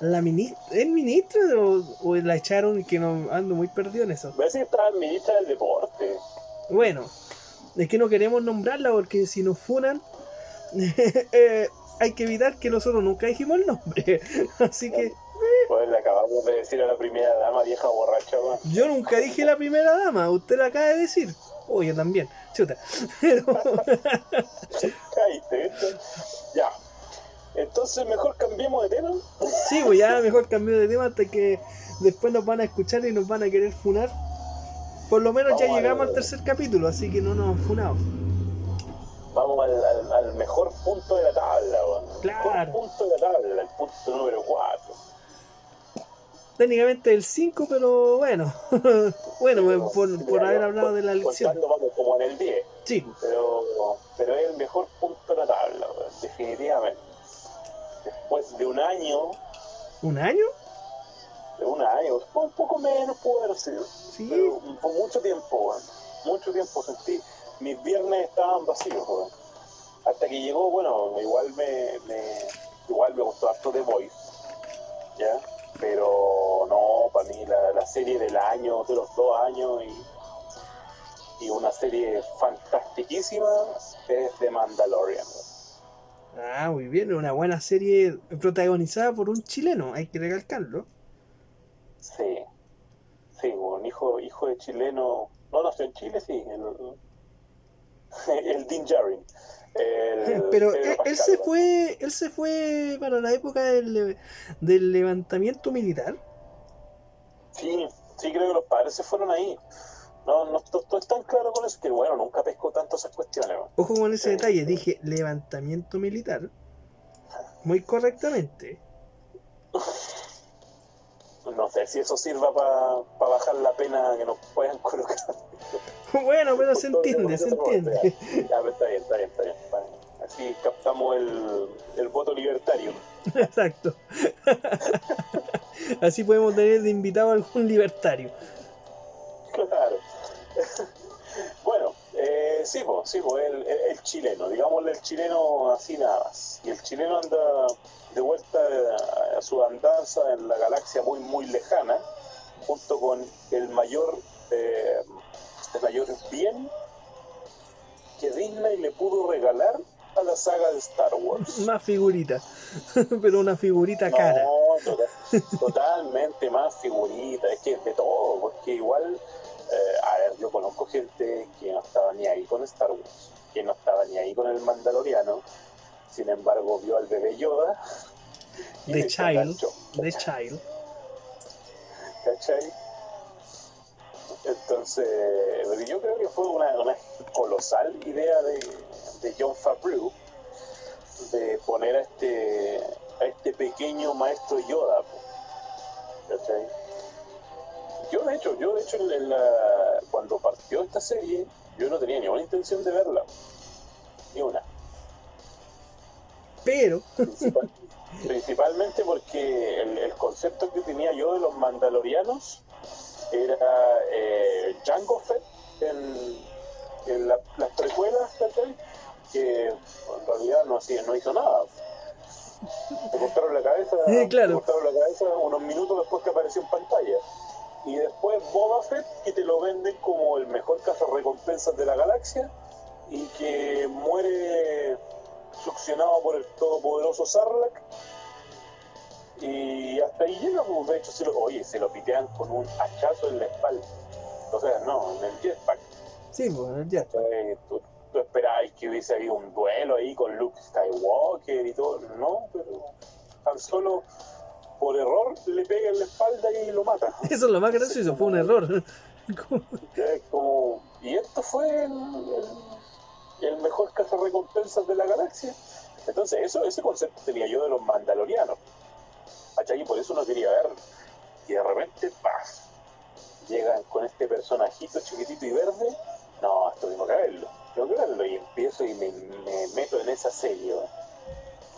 La ministra. ¿Es ministra o, o la echaron y que no ando muy perdido en eso? Voy a decir que estaba el ministra del deporte. Bueno, es que no queremos nombrarla porque si nos funan, eh, hay que evitar que nosotros nunca dijimos el nombre. Así que Pues le acabamos de decir a la primera dama vieja borracha, weón. yo nunca dije la primera dama, usted la acaba de decir. O yo también, chuta. Pero. Ya. Entonces mejor cambiemos de tema. sí, pues ya mejor cambio de tema hasta que después nos van a escuchar y nos van a querer funar. Por lo menos ya Vamos llegamos al tercer capítulo, así que no nos han funado. Vamos al, al- al mejor punto de la tabla, weón. El Claro. Mejor punto de la tabla, el punto número 4. Técnicamente el 5, pero bueno. bueno, pues, por, por haber hablado de la elección. Contando vamos como en el 10, Sí, pero, pero es el mejor punto de la tabla, definitivamente. Después de un año, ¿un año? de un año, un poco menos haber sido, Sí. pero por mucho tiempo, weón, mucho tiempo sentí, mis viernes estaban vacíos, weón. Hasta que llegó, bueno, igual me, me igual me gustó harto The Voice, ¿ya? Pero no, para mí la, la serie del año, de los dos años y, y una serie fantastiquísima es The Mandalorian. Ah, muy bien, una buena serie protagonizada por un chileno, hay que recalcarlo. Sí, sí, un hijo, hijo de chileno, no nació en Chile, sí, el, el Dean Jarin. El, Pero él, se fue, él se fue para la época del, del levantamiento militar. Sí, sí, creo que los padres se fueron ahí. No, no estoy, estoy tan claro con eso que, bueno, nunca pesco tanto esas cuestiones. ¿no? Ojo con ese Sí. detalle, dije levantamiento militar. Muy correctamente. No sé si eso sirva para bajar la pena que nos puedan colocar. Bueno, pero se entiende, se entiende. Ya, pero está bien, está bien, está bien. Así captamos el, el voto libertario. Exacto. Así podemos tener de invitado a algún libertario. Claro. bueno, eh, sí, pues, sí, po, el, el- el chileno, digámosle el chileno así nada más. Y el chileno anda de vuelta a, a su andanza en la galaxia muy, muy lejana, junto con el mayor, eh, el mayor bien que Disney le pudo regalar a la saga de Star Wars. Más figurita. Pero una figurita cara. No, total- totalmente más figurita, es que de todo, porque igual, eh, a ver, yo conozco gente que no estaba ni ahí con Star Wars, que no estaba ni ahí con el Mandaloriano, sin embargo vio al bebé Yoda. y The Child. The Child. ¿cachai? Entonces, yo creo que fue una, una colosal idea de, de John Favreau de poner a este, a este pequeño maestro Yoda. ¿cachai? Yo de hecho, yo de hecho en la- cuando partió esta serie, yo no tenía ni una intención de verla. Ni una. Pero, Principal- principalmente porque el, el concepto que tenía yo de los mandalorianos era eh, Jango Fett en, en la- las precuelas, que en realidad no, hacía, no hizo nada. Le cortaron la cabeza, claro. le cortaron la cabeza unos minutos después que apareció en pantalla. Y después Boba Fett, que te lo venden como el mejor cazarrecompensas de la galaxia y que muere succionado por el todopoderoso Sarlacc. Y hasta ahí llega, pues, de hecho, se lo, oye, se lo pitean con un hachazo en la espalda. O sea, no, en el jetpack. sí, pues ya. Eh, tú, tú esperabas que hubiese habido un duelo ahí con Luke Skywalker y todo. No, pero tan solo por error le pega en la espalda y lo mata. Eso es lo más gracioso, fue un error. Como, y esto fue el, el, el mejor cazarrecompensas de la galaxia. Entonces, eso, ese concepto tenía yo de los mandalorianos. ¿Cachai? Y por eso no quería verlo. Y de repente, ¡paf! Llegan con este personajito chiquitito y verde. No, esto tengo que verlo. Tengo que verlo. Y empiezo y me, me meto en esa serie.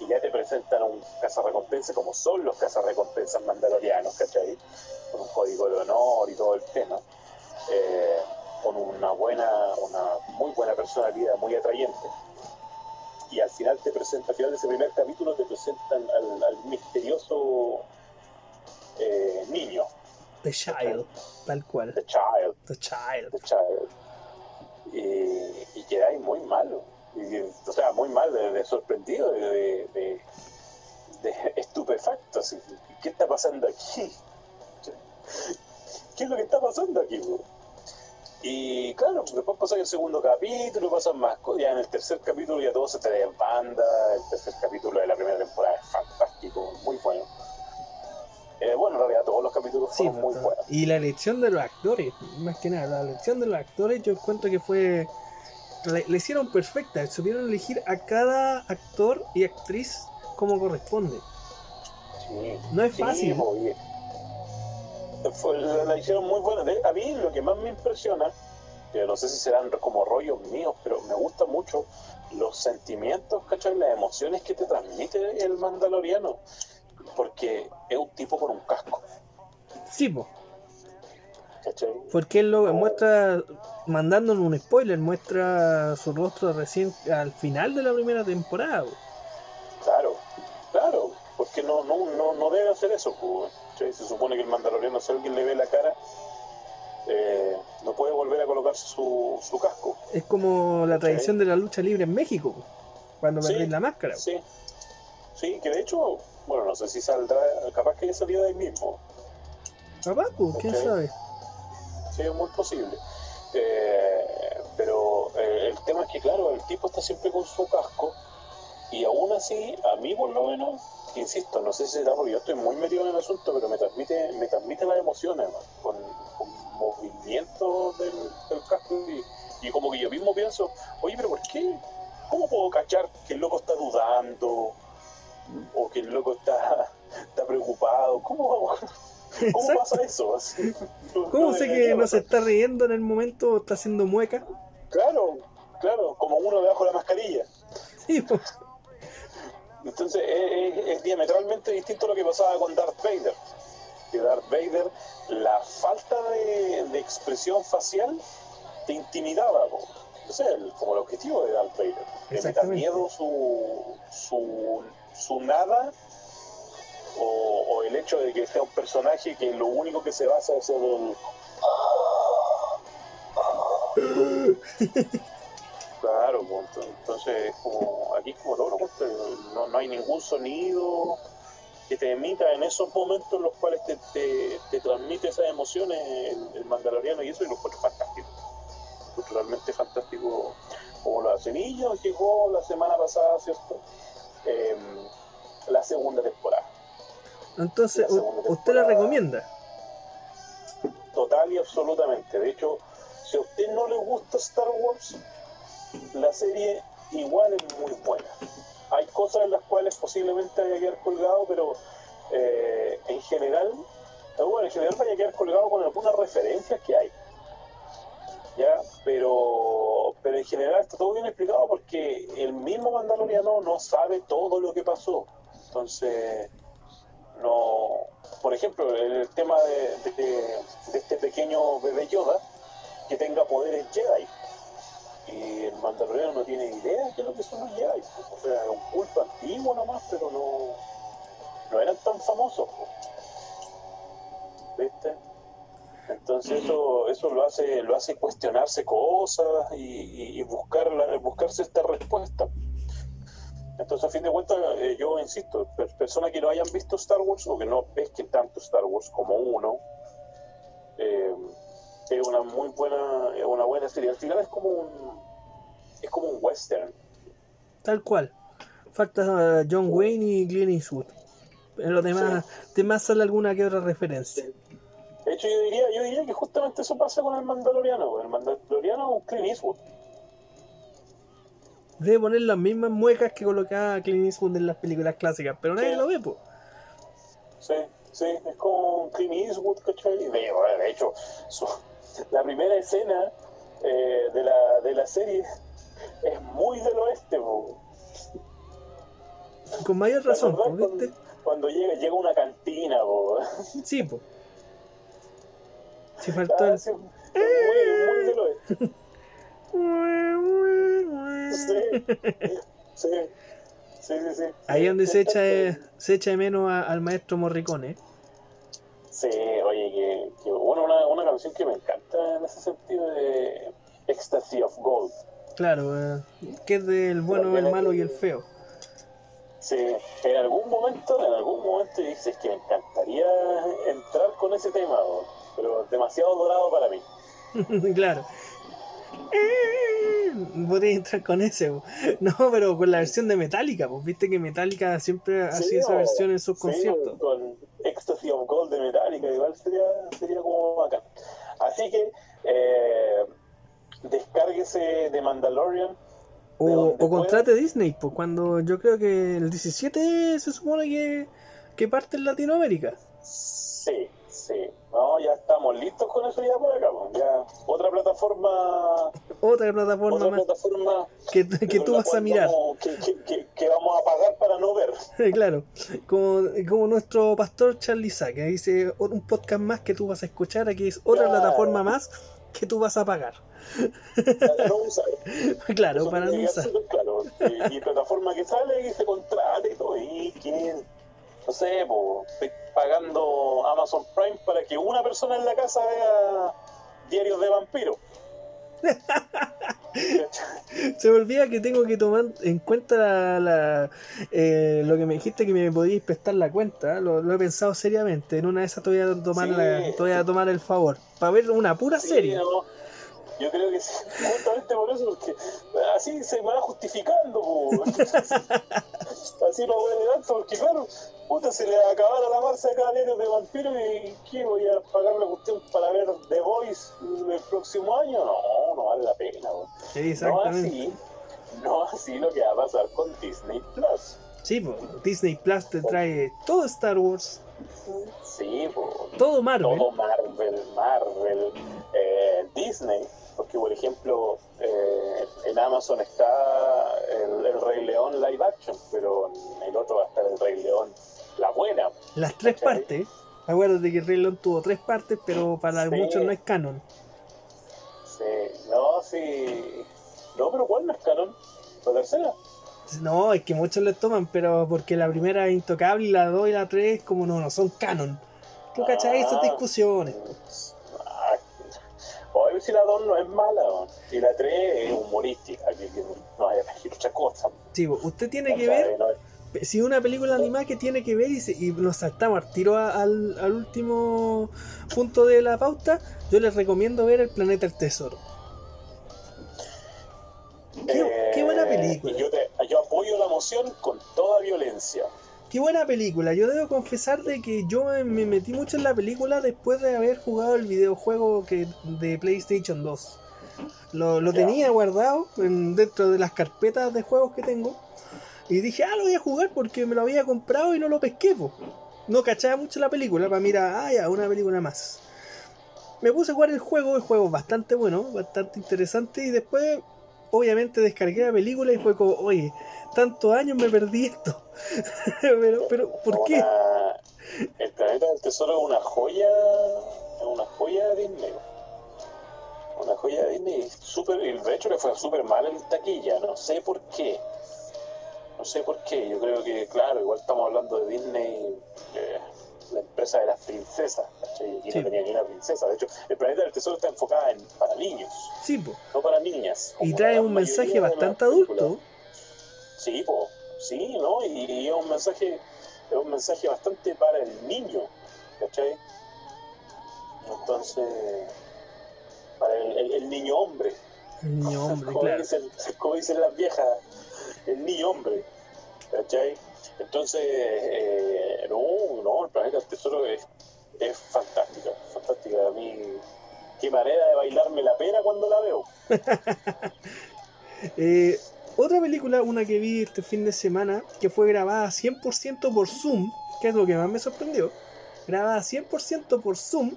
Y ya te presentan un cazarrecompensa como son los cazarrecompensas mandalorianos, ¿cachai? Con un código de honor y todo el tema. Eh, con una buena, una muy buena personalidad, muy atrayente. Y al final te presenta, al final de ese primer capítulo te presentan al, al misterioso eh, niño, The Child, tal cual. The Child, The Child. The Child. Y, y quedáis muy malo. Y, o sea, muy mal, de, de sorprendido, de, de, de- de estupefacto. así, ¿Qué está pasando aquí? ¿Qué es lo que está pasando aquí? bro? Y claro, después pasa el segundo capítulo, pasan más cosas. Ya en el tercer capítulo ya todo se te desbanda. El tercer capítulo de la primera temporada es fantástico, muy bueno. Eh, bueno, en realidad todos los capítulos Sí, fueron muy pues, buenos. y la elección de los actores, más que nada, la elección de los actores yo encuentro que fue... Le, le hicieron perfecta, supieron elegir a cada actor y actriz como corresponde. Sí. No es Sí, fácil. y- fue- la, la hicieron muy buena. De- A mí lo que más me impresiona, que no sé si serán como rollos míos, pero me gusta mucho los sentimientos, ¿cachai? Las emociones que te transmite el mandaloriano. Porque es un tipo con un casco, Sí, po, ¿cachai? porque él lo muestra, mandándonos un spoiler, muestra su rostro recién al final de la primera temporada. po. Claro, claro, porque no, no, no, no debe hacer eso. pues, ¿cachai? Se supone que el mandaloriano, si alguien le ve la cara, eh, no puede volver a colocarse su, su casco. Es como la tradición de la lucha libre en México. cuando Sí, perdís la máscara. Sí. Sí, que de hecho, bueno, no sé si saldrá, capaz que haya salido de ahí mismo. Papá, pues, quién sabe. Sí, es muy posible. Eh, pero eh, el tema es que, claro, el tipo está siempre con su casco y aún así, a mí por lo menos, insisto, no sé si será porque yo estoy muy metido en el asunto, pero me transmite, me transmite las emociones, con, con movimientos del, del casco y, y como que yo mismo pienso, oye, pero ¿por qué? ¿Cómo puedo cachar que el loco está dudando? O que el loco está, está preocupado. ¿Cómo, ¿Cómo pasa eso? Así, no- ¿Cómo no sé que no se está riendo en el momento o está haciendo mueca? Claro, claro, como uno debajo de la mascarilla. Sí, pues. Entonces es, es- es diametralmente distinto a lo que pasaba con Darth Vader. Que Darth Vader, la falta de, de expresión facial te intimidaba. po. Ese es el- como el objetivo de Darth Vader. Meta Exactamente. miedo su, su, su nada o, o el hecho de que sea un personaje que lo único que se basa es en el... Ento- entonces es como, aquí es como todo lo contrario, no, no hay ningún sonido que te emita en esos momentos en los cuales te, te, te transmite esas emociones el, el mandaloriano y eso y lo encuentro fantástico. Realmente fantástico como. Y ya llegó la semana pasada, ¿cierto? Em, la segunda temporada. Entonces, La ¿usted la recomienda? Total y absolutamente. De hecho, si a usted no le gusta Star Wars, la serie igual es muy buena. Hay cosas en las cuales posiblemente vaya a quedar colgado, pero eh, en general, bueno, en general vaya a quedar colgado con algunas referencias que hay. ¿Ya? Pero, pero en general está todo bien explicado porque el mismo Mandaloriano no sabe todo lo que pasó. Entonces, no. Por ejemplo, el tema de- de este pequeño bebé Yoda que tenga poderes Jedi. Y el Mandaloriano no tiene idea de es lo que son los Jedi. O sea, un culto antiguo nomás, pero no, no eran tan famosos. ¿Viste? Entonces eso, eso lo hace, lo hace cuestionarse cosas y, buscar buscarse esta respuesta. Entonces, a fin de cuentas, eh, yo insisto, per- personas que no hayan visto Star Wars o que no pesquen tanto Star Wars como uno, eh, es una muy buena, es una buena serie. Al final es como un, es como un western. Tal cual. Falta uh, John Wayne y Clint Eastwood. En los demás, demás sale alguna que otra referencia. De hecho, yo diría, yo diría que justamente eso pasa con el Mandaloriano. El Mandaloriano es un Clint Eastwood. Debe poner las mismas muecas que colocaba Clint Eastwood en las películas clásicas, pero nadie Sí. lo ve, pues. Sí, sí, es como Clint Eastwood, ¿cachai? De, de hecho, su- la primera escena eh, de, la, de la serie es muy del oeste, po. Con mayor ¿Te razón, cuando, cuando llega, llega una cantina, po? Sí, pues. Si faltó Ah, el... sí, muy, muy del oeste. Sí, sí, sí, sí. sí. Ahí donde se echa, se echa de menos a- al maestro Morricone. Sí, oye, que, una, una canción que me encanta en ese sentido de Ecstasy of Gold. Claro, eh, que es del bueno, el malo y el feo. Sí, en algún momento, en algún momento dices que me encantaría entrar con ese tema, pero demasiado dorado para mí. claro. Podría entrar con ese, no, pero con la versión de Metallica, pues viste que Metallica siempre Sí, hacía esa versión en sus sí, conciertos. Con of Gold de Metallica, igual sería, sería como bacán. Así que, eh, descárguese de Mandalorian. O, o contrate Disney, pues cuando yo creo que el 17 se supone que, que parte en Latinoamérica. Sí, sí. No, ya estamos listos con eso ya por acá. po. Ya otra plataforma, Otra plataforma otra más plataforma que, que tú vas a mirar. vamos- que, que- que- vamos a pagar para no ver. claro, como, como nuestro pastor Charlie Sa, que dice un podcast más que tú vas a escuchar, aquí es otra Claro. plataforma más que tú vas a pagar. Para no usar. claro, Eso para no usar. claro. Y, y plataforma que sale y se contrata y todo. Y que, no sé, po, pagando Amazon Prime para que una persona en la casa vea diarios de vampiro. Se me olvida que tengo que tomar en cuenta la, la- eh, lo que me dijiste que me podíais prestar la cuenta. Lo, lo he pensado seriamente. En una de esas te voy a tomar, Sí. la- te voy a tomar el favor. Para ver una pura Sí, serie. no, Yo creo que sí, justamente por eso, porque así se me va justificando. po. así no voy a tanto, porque claro, puta, se le acabara la marcha de cada diario de vampiro y ¿qué voy a pagar la cuestión para ver The Voice el próximo año? No, no vale la pena. No Exactamente. así, no así lo que va a pasar con Disney Plus. Sí, po, Disney Plus te trae todo Star Wars, Sí, po, todo Marvel. todo Marvel, Marvel, eh, Disney, porque por ejemplo eh, en Amazon está el, el Rey León live action, pero en el otro va a estar el Rey León la buena. Las tres ¿Cachai? partes. Acuérdate que Rey León tuvo tres partes, pero para Sí. muchos no es canon. Sí, no, sí. No, pero ¿cuál no es canon? ¿La tercera? No, es que muchos le toman, pero porque la primera es intocable y la 2 y la 3 como no, no son canon. ¿Tú cachai esas Ah. discusiones? Ah, Oye, si la 2 no es mala, ¿no? y la 3 es humorística, que, que no hay otra cosa. Sí, usted tiene que ver, No, si una película animada que tiene que ver y, se- y nos saltamos al tiro a- al, al último punto de la pauta, yo les recomiendo ver El Planeta del Tesoro. Qué, qué buena Eh, película. yo, te- yo apoyo la moción con toda violencia. Qué buena película. Yo debo confesar de que yo me, me metí mucho en la película después de haber jugado el videojuego que de PlayStation 2. Lo, lo tenía guardado en- dentro de las carpetas de juegos que tengo. Y dije, ah, lo voy a jugar porque me lo había comprado y no lo pesqué. No cachaba mucho la película para mirar, ah, ya, una película más. Me puse a jugar el juego, el juego bastante bueno, bastante interesante. Y después, obviamente, descargué la película y fue como, oye, tantos años me perdí esto. pero, pero, ¿por qué? El planeta del tesoro es una joya, es una joya de Disney. Una joya de Disney, súper, y de hecho le fue súper mal en taquilla, no sé por qué. No sé por qué, yo creo que, claro, igual estamos hablando de Disney, eh, la empresa de las princesas, ¿cachai? Y Sí. no tenía ni una princesa. De hecho, el planeta del tesoro está enfocada en, para niños, Sí, po. no para niñas. Y trae un mensaje bastante adulto. Sí, po, sí, ¿no? Y, y es un mensaje, es un mensaje bastante para el niño, ¿cachai? Entonces, para el, el- el niño hombre, El niño hombre, como, claro. dicen, como dicen las viejas, el niño hombre, ¿cachai? Entonces, eh, no, no, el planeta del tesoro es, es fantástica, fantástica. A mí, qué manera de bailarme la pena cuando la veo. Eh, otra película, una que vi este fin de semana, que fue grabada 100% por Zoom, que es lo que más me sorprendió. Grabada 100% por Zoom,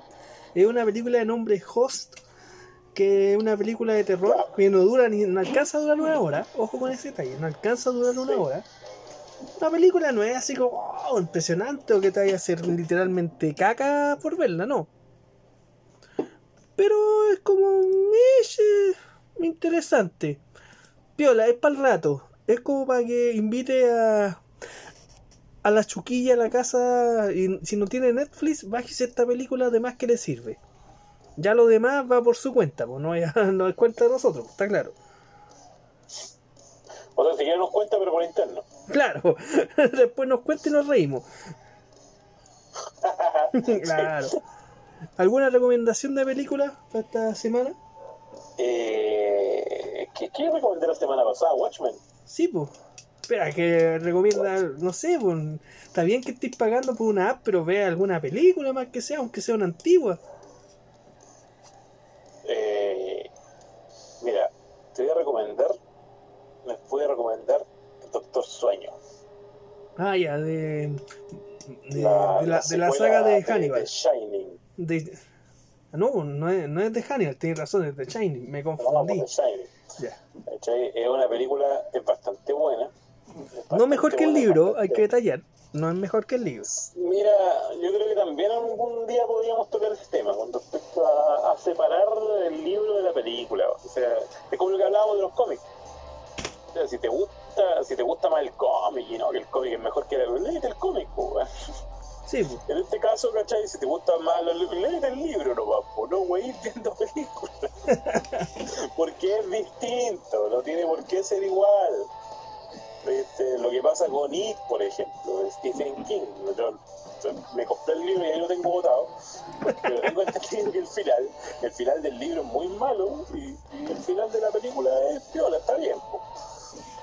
es una película de nombre Host, que es una película de terror que no dura ni no alcanza a durar una hora. Ojo con ese detalle, no alcanza a durar una hora. Una película no es así como oh, impresionante o que te vaya a hacer literalmente caca por verla, no. Pero es como eh, interesante. Piola, es para el rato. Es como para que invite a, a la chuquilla a la casa. Y si no tiene Netflix, bájese esta película, además que le sirve. Ya lo demás va por su cuenta, pues no, es- no es cuenta de nosotros, está claro. O sea, si quieren nos cuenta, pero por interno. Claro, después nos cuenta y nos reímos. claro. ¿Alguna recomendación de película para esta semana? Eh, ¿qué, ¿Qué recomendé la semana pasada? Watchmen. Sí, pues. Espera, que recomienda, no sé, pues, está bien que estéis pagando por una app, pero vea alguna película más que sea, aunque sea una antigua. Eh, mira, te voy a recomendar, les voy a recomendar Doctor Sueño. Ah, ya, de, de, de la, de la saga de Hannibal. de Shining. De, ah, no, no es, no es de Hannibal, tienes razón, es de Shining, me No, confundí. Shining. Ya. ¿Cachai? Es una película es bastante buena. Es No mejor que el buena, libro, bastante- hay que detallar. No es mejor que el libro. Mira, yo creo que también algún día podríamos tocar ese tema con respecto a, a separar el libro de la película. O sea, es como lo que hablábamos de los cómics. Sea, si te gusta, si te gusta más el cómic y no que el cómic es mejor que la léete el cómic, weón. Sí, pues. En este caso, ¿cachai? Si te gusta más, lee el libro nomás, po, no güey viendo películas. Porque es distinto, no tiene por qué ser igual. Este, lo que pasa con It, por ejemplo, de Stephen King. Yo, yo me compré el libro y ahí lo tengo botado. Pero tengo entendido que el final, el final del libro es muy malo y, y el final de la película es piola, está bien. po.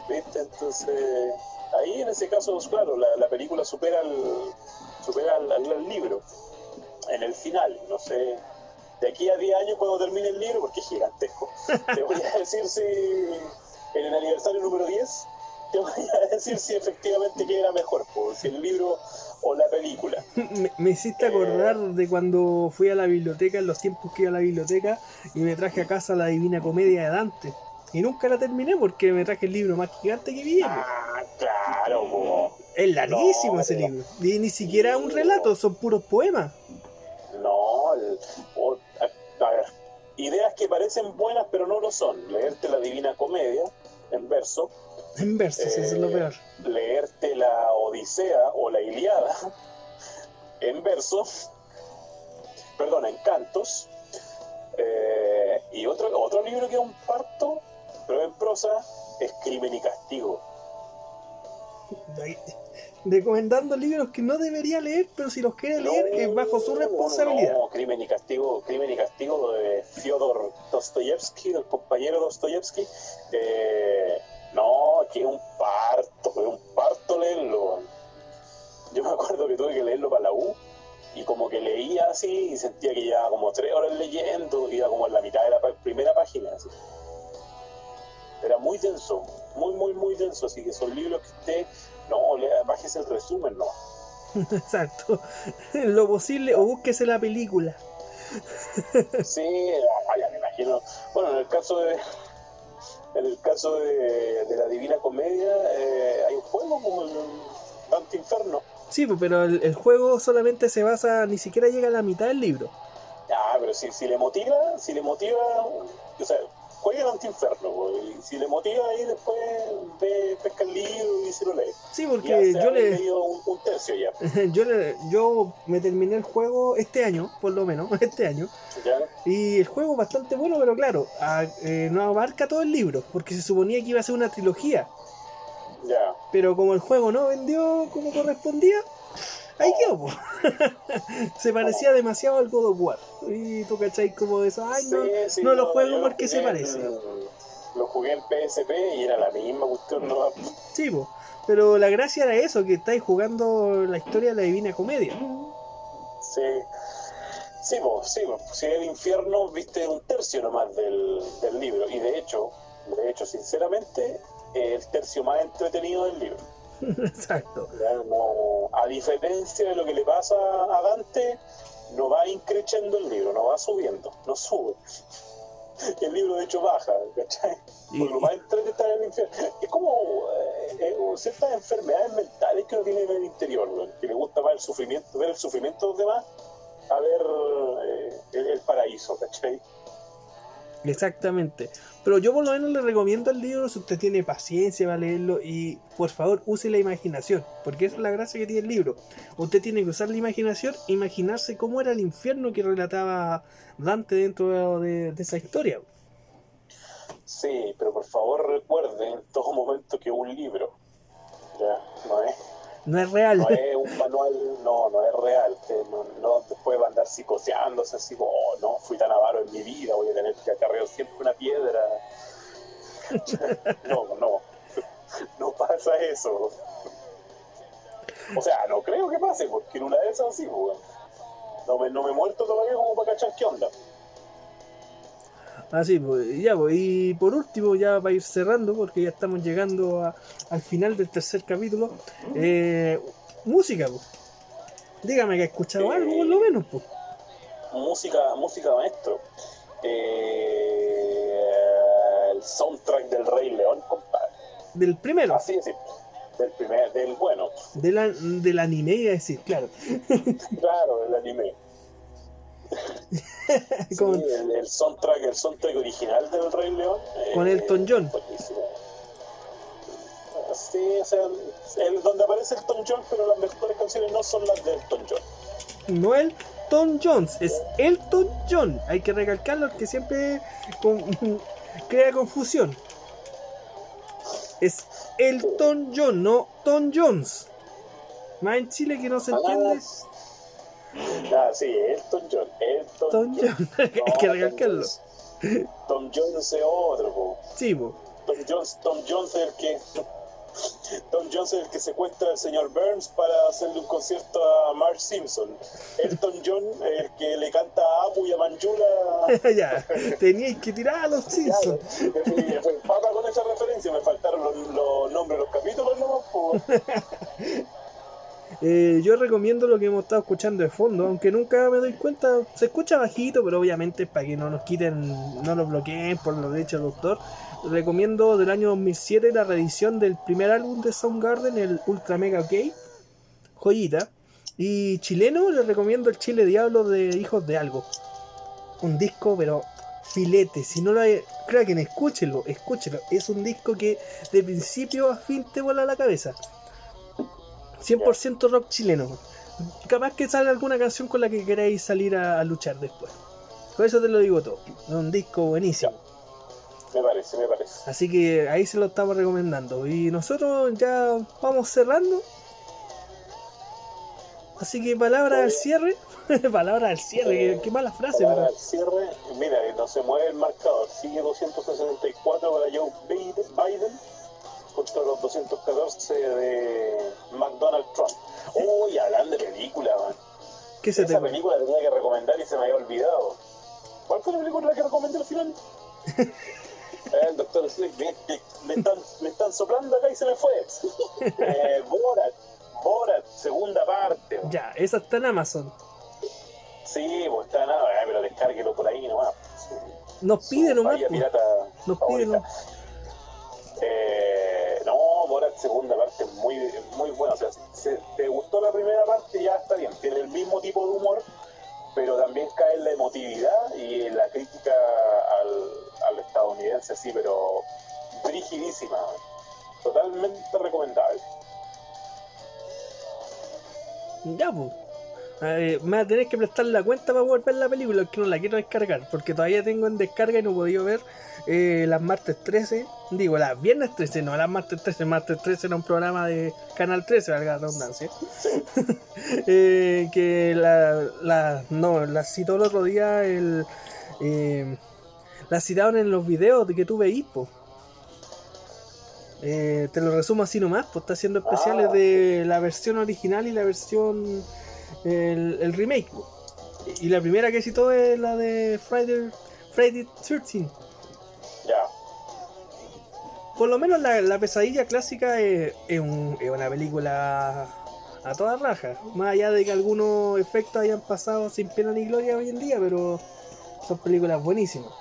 ¿Viste? Entonces, ahí en ese caso, claro, la, la película supera al, supera al, al- al libro. En el final, no sé, de aquí a 10 años cuando termine el libro, porque es gigantesco, te voy a decir si en el aniversario número 10, te voy a decir si efectivamente qué era mejor, si el libro o la película. Me, me hiciste acordar de cuando fui a la biblioteca, en los tiempos que iba a la biblioteca, y me traje a casa la Divina Comedia de Dante. Y nunca la terminé porque me traje el libro más gigante que vi. Ah, claro, po. Es larguísimo no, ese pero- libro. Y ni siquiera un relato, son puros poemas. No, el- o- a, a ver, ideas que parecen buenas pero no lo son. Leerte la Divina Comedia en verso, En versos, eso es lo Eh, peor. leerte la Odisea o la Iliada en verso, perdón, en cantos, eh, y otro, otro libro que es un parto, pero en prosa, es Crimen y Castigo. Recomendando libros que no debería leer, pero si los quiere leer es bajo su responsabilidad. No, Crimen y Castigo, Crimen y Castigo de Fyodor Dostoyevsky, del compañero Dostoyevsky. Eh, no, que es un parto, es un parto leerlo. Yo me acuerdo que tuve que leerlo para la U y como que leía así y sentía que llevaba como tres horas leyendo, iba como en la mitad de la primera página. así. Era muy denso, muy, muy, muy denso. Así que son libros que usted, no, lea, bájese el resumen, no. Exacto. Lo posible, o búsquese la película. Sí, vaya, me imagino. Bueno, en el caso de en el caso de, de la Divina Comedia eh, hay un juego como el Dante Inferno. Sí, pues, pero el, el juego solamente se basa, ni siquiera llega a la mitad del libro. Ah, pero si, si le motiva, si le motiva, o sea, juegue Dante Inferno, po, y si le motiva ahí después ve, pesca el libro y se lo lee. Sí, porque yo le, un, un tercio ya. yo le- yo me terminé el juego este año, por lo menos, este año. ¿ya? Y el juego es bastante bueno, pero claro, a- eh, no abarca todo el libro, porque se suponía que iba a ser una trilogía. Ya. Pero como el juego no vendió como correspondía, ahí quedó. po. se parecía demasiado al God of War. Y tú cachai como de eso, ay no, Sí, sí, no lo juego porque se parece. lo jugué en PSP y era la misma cuestión, no Sí, po. pero la gracia era eso, que estáis jugando la historia de la Divina Comedia. Sí, sí, po, sí, po. si el infierno viste un tercio nomás del, del libro y de hecho, de hecho, sinceramente, el tercio más entretenido del libro. Exacto. A diferencia de lo que le pasa a Dante, no va increciendo el libro, no va subiendo, no sube. El libro de hecho baja, ¿cachai? Porque lo más entretenido está en el infierno. Es como eh, eh, ciertas enfermedades mentales que uno tiene en el interior, ¿no? que le gusta más el sufrimiento, ver el sufrimiento de los demás a ver eh, el, el paraíso, ¿cachai? Exactamente. Pero yo por lo menos le recomiendo el libro si usted tiene paciencia para leerlo y por favor use la imaginación, porque esa es la gracia que tiene el libro. Usted tiene que usar la imaginación, imaginarse cómo era el infierno que relataba Dante dentro de, de esa historia. Sí, pero por favor recuerde en todo momento que un libro, ¿ya? No es No es real. no es un manual, no, no es real, que no, no después va a andar psicoseándose así oh, no, fui tan avaro en mi vida, voy a tener que acarrear siempre una piedra. No, no, no pasa eso. O sea, no creo que pase, porque en una de esas sí, pues, no me, no me he muerto todavía como para cachar qué onda. Así, pues, ya, pues, y por último, ya para ir cerrando, porque ya estamos llegando a- al final del tercer capítulo, eh, música, pues. Dígame que ha escuchado Eh, algo, por lo menos, pues. Música, música maestro. Eh, el soundtrack del Rey León, compadre. Del primero, Así es, del primer, del bueno, de la- del anime, iba a decir, claro. claro, del anime. Sí, Con- el, el soundtrack, el soundtrack original del Rey León. eh, Con Elton John. buenísimo. Sí, o sea, el, donde aparece Elton John, pero las mejores canciones no son las de Elton John. No Elton Jones, es Elton John. Hay que recalcarlo que siempre con- crea confusión. Es Elton John, no Tom Jones. Más en Chile que no se entiende. Ah, sí, Elton John. Elton Tom John, hay que No, recalcarlo. Tom Jones. Es otro, po. Sí, po. Tom Jones, Tom Jones es el que. Tom Jones es el que secuestra al señor Burns para hacerle un concierto a Marge Simpson. Elton John es el que le canta a Apu y a Manjula. ya, teníais que tirar a los Simpsons. Fue papa con esa referencia, me faltaron los, los nombres de los capítulos nomás, po. Eh, yo recomiendo lo que hemos estado escuchando de fondo, aunque nunca me doy cuenta, se escucha bajito, pero obviamente para que no nos quiten, no nos bloqueen por los derechos de autor. Recomiendo del año 2007 la reedición del primer álbum de Soundgarden, el Ultra Mega OK, joyita. Y chileno, les recomiendo el Chile Diablo de Hijos de Algo. Un disco, pero filete. Si no lo hay, Kraken, escúchelo, escúchelo. Es un disco que de principio a fin te vuela la cabeza. 100% rock chileno. Capaz que sale alguna canción con la que queráis salir a, a luchar después. Por eso te lo digo todo. Es un disco buenísimo. Me parece, me parece. Así que ahí se lo estamos recomendando. Y nosotros ya vamos cerrando. Así que palabra al cierre. palabra al cierre. Qué, qué mala frase. Para pero- el cierre, mira, no se mueve el marcador. Sigue 264 para Joe Biden contra los 214 de McDonald Trump. Uy, hablando de película, man. ¿Qué se te Esa película la tenía que recomendar y se me había olvidado. ¿Cuál fue la película que recomendé al final? el doctor Sleep. Me, están, me están soplando acá y se me fue. Eh, Borat. Borat, segunda parte. Ya, esa está en Amazon. Sí, pues está nada, pero descárguelo por ahí nomás. Nos Su pide nomás. pues. Nos pide favorita. nomás. Eh, no, Borat segunda parte muy, muy buena. O sea, si te gustó la primera parte ya está bien. Tiene el mismo tipo de humor, pero también cae en la emotividad y en la crítica al, estadounidense, sí, pero rigidísima. Totalmente recomendable. Ya, pues. Eh, me va a tener que prestar la cuenta para poder ver la película, que no la quiero descargar, porque todavía tengo en descarga y no he podido ver eh, las martes 13, digo, las viernes 13, no las martes 13, martes 13 era un programa de Canal 13, valga la redundancia, Eh, que la, la, no, la citó el otro día, el, la citaron en los videos de que tú veís, po. Eh, te lo resumo así nomás, pues está haciendo especiales Ah. de la versión original y la versión el, el remake. Y la primera que citó es la de Friday, Friday 13. Ya. Por lo menos la, la pesadilla clásica es, es un- es una película a toda raja. Más allá de que algunos efectos hayan pasado sin pena ni gloria hoy en día, pero son películas buenísimas.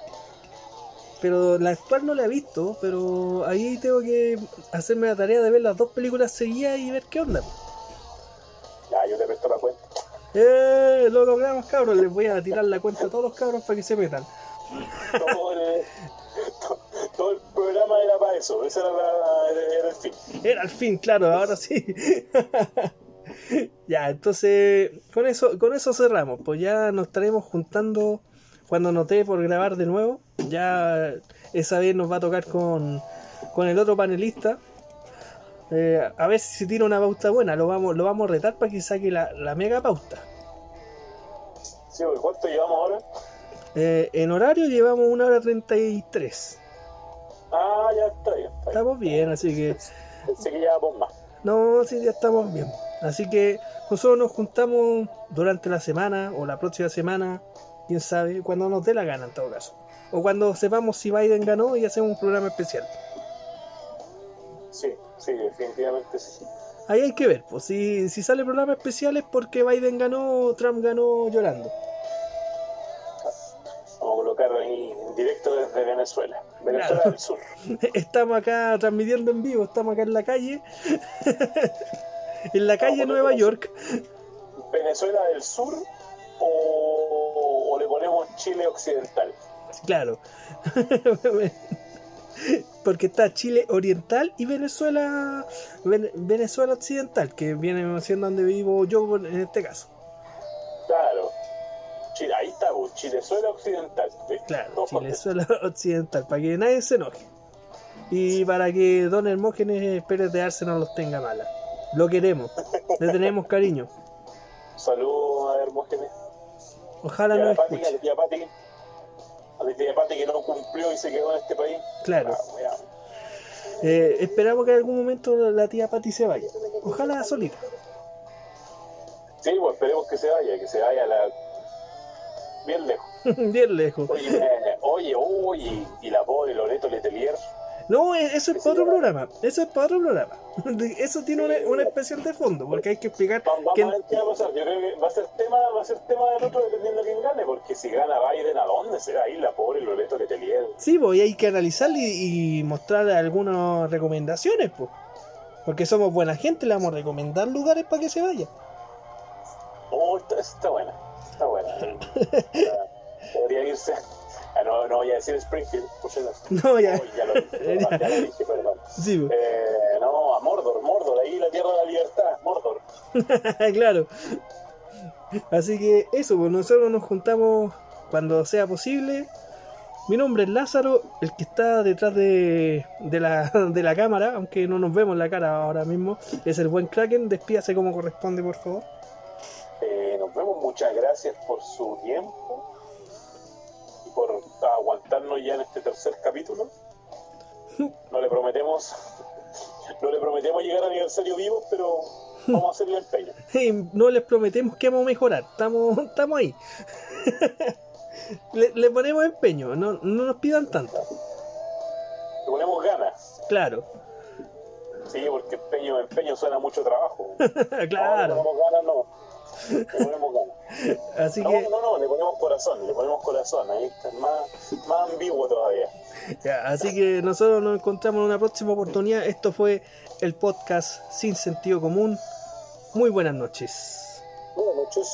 Pero la actual no la he visto, pero ahí tengo que hacerme la tarea de ver las dos películas seguidas y ver qué onda. Ya, yo te presto la cuenta. ¡Eh! Lo logramos, cabros. Les voy a tirar la cuenta a todos los cabros para que se metan. Todo el, todo el programa era para eso. Ese era, la- era- el fin. Era al fin, claro, ahora sí. ya, entonces, con eso, con eso cerramos. Pues ya nos estaremos juntando cuando nos dé por grabar de nuevo. Ya esa vez nos va a tocar con, con el otro panelista. Eh, a ver si tira una pauta buena. Lo vamos, lo vamos a retar para que saque la, la mega pauta. Sí, ¿cuánto llevamos ahora? Eh, en horario llevamos una hora 33. Ah, ya está bien. Está. Estamos bien, así que. Pensé que llevábamos más. No, sí, ya estamos bien. Así que nosotros nos juntamos durante la semana o la próxima semana, quién sabe, cuando nos dé la gana en todo caso. O cuando sepamos si Biden ganó y hacemos un programa especial. Sí, sí, definitivamente sí. Ahí hay que ver, pues si, si sale programa especial es porque Biden ganó, Trump ganó llorando. Vamos a colocar ahí en directo desde Venezuela. Venezuela Claro. del Sur. Estamos acá transmitiendo en vivo, estamos acá en la calle. en la calle Nueva. York. Venezuela del Sur o, o le ponemos Chile Occidental. Claro. porque está Chile Oriental y Venezuela Ven- Venezuela Occidental, que viene siendo donde vivo yo en este caso. Claro. Chile, ahí está, pues, Chilezuela Occidental. ¿sí? Claro, Venezuela Occidental, para que nadie se enoje. Y para que Don Hermógenes Pérez de Arce no los tenga malas. Lo queremos, le tenemos cariño. Saludos a Hermógenes. Ojalá Y a a escuche. la tía Pati. A la tía Pati que no cumplió y se quedó en este país. Claro. Ah. Eh, esperamos que en algún momento la tía Pati se vaya. Ojalá solita. Sí, pues esperemos que se vaya, que se vaya la... bien lejos. Bien lejos. Oye, eh, oye, oye, y la pobre Loreto Letelier. No, eh, eso es para otro programa. Eso es para otro programa. Eso tiene una, una especial de fondo, porque hay que explicar Vamos, que a ver qué va a pasar. Yo creo que va a ser tema, va a ser tema del otro dependiendo de quién gane, porque si gana Biden, ¿a dónde se va a ir la pobre Loreto Letelier? sí, pues y hay que analizar y, y mostrar algunas recomendaciones, pues. Porque somos buena gente, le vamos a recomendar lugares para que se vaya. Oh, está, está buena, está buena. Podría irse. Ah, no, no voy a decir Springfield, por. No, ya. Oh, ya lo dije, ya lo dije, perdón. Sí, pues. Eh, no, a Mordor, Mordor, ahí la tierra de la libertad, Mordor. claro. Así que eso, pues nosotros nos juntamos cuando sea posible. Mi nombre es Lázaro, el que está detrás de, de, la, de la cámara, aunque no nos vemos la cara ahora mismo, es el buen Kraken. Despídase como corresponde, por favor. Eh, nos vemos, muchas gracias por su tiempo por aguantarnos ya en este tercer capítulo. No le prometemos, no le prometemos llegar a aniversario vivo, pero vamos a hacerle empeño. Y no les prometemos que vamos a mejorar, estamos, estamos ahí. le, le ponemos empeño, no, no nos pidan tanto. Le ponemos ganas, Claro, sí, porque empeño, empeño suena mucho trabajo. No, claro. ponemos ganas, no. Le ponemos ganas. Así No, que, no, no, le ponemos corazón, le ponemos corazón, ahí está más, más ambiguo todavía. ya, así que nosotros nos encontramos en una próxima oportunidad. Esto fue el podcast Sin Sentido Común. Muy buenas noches. Buenas noches.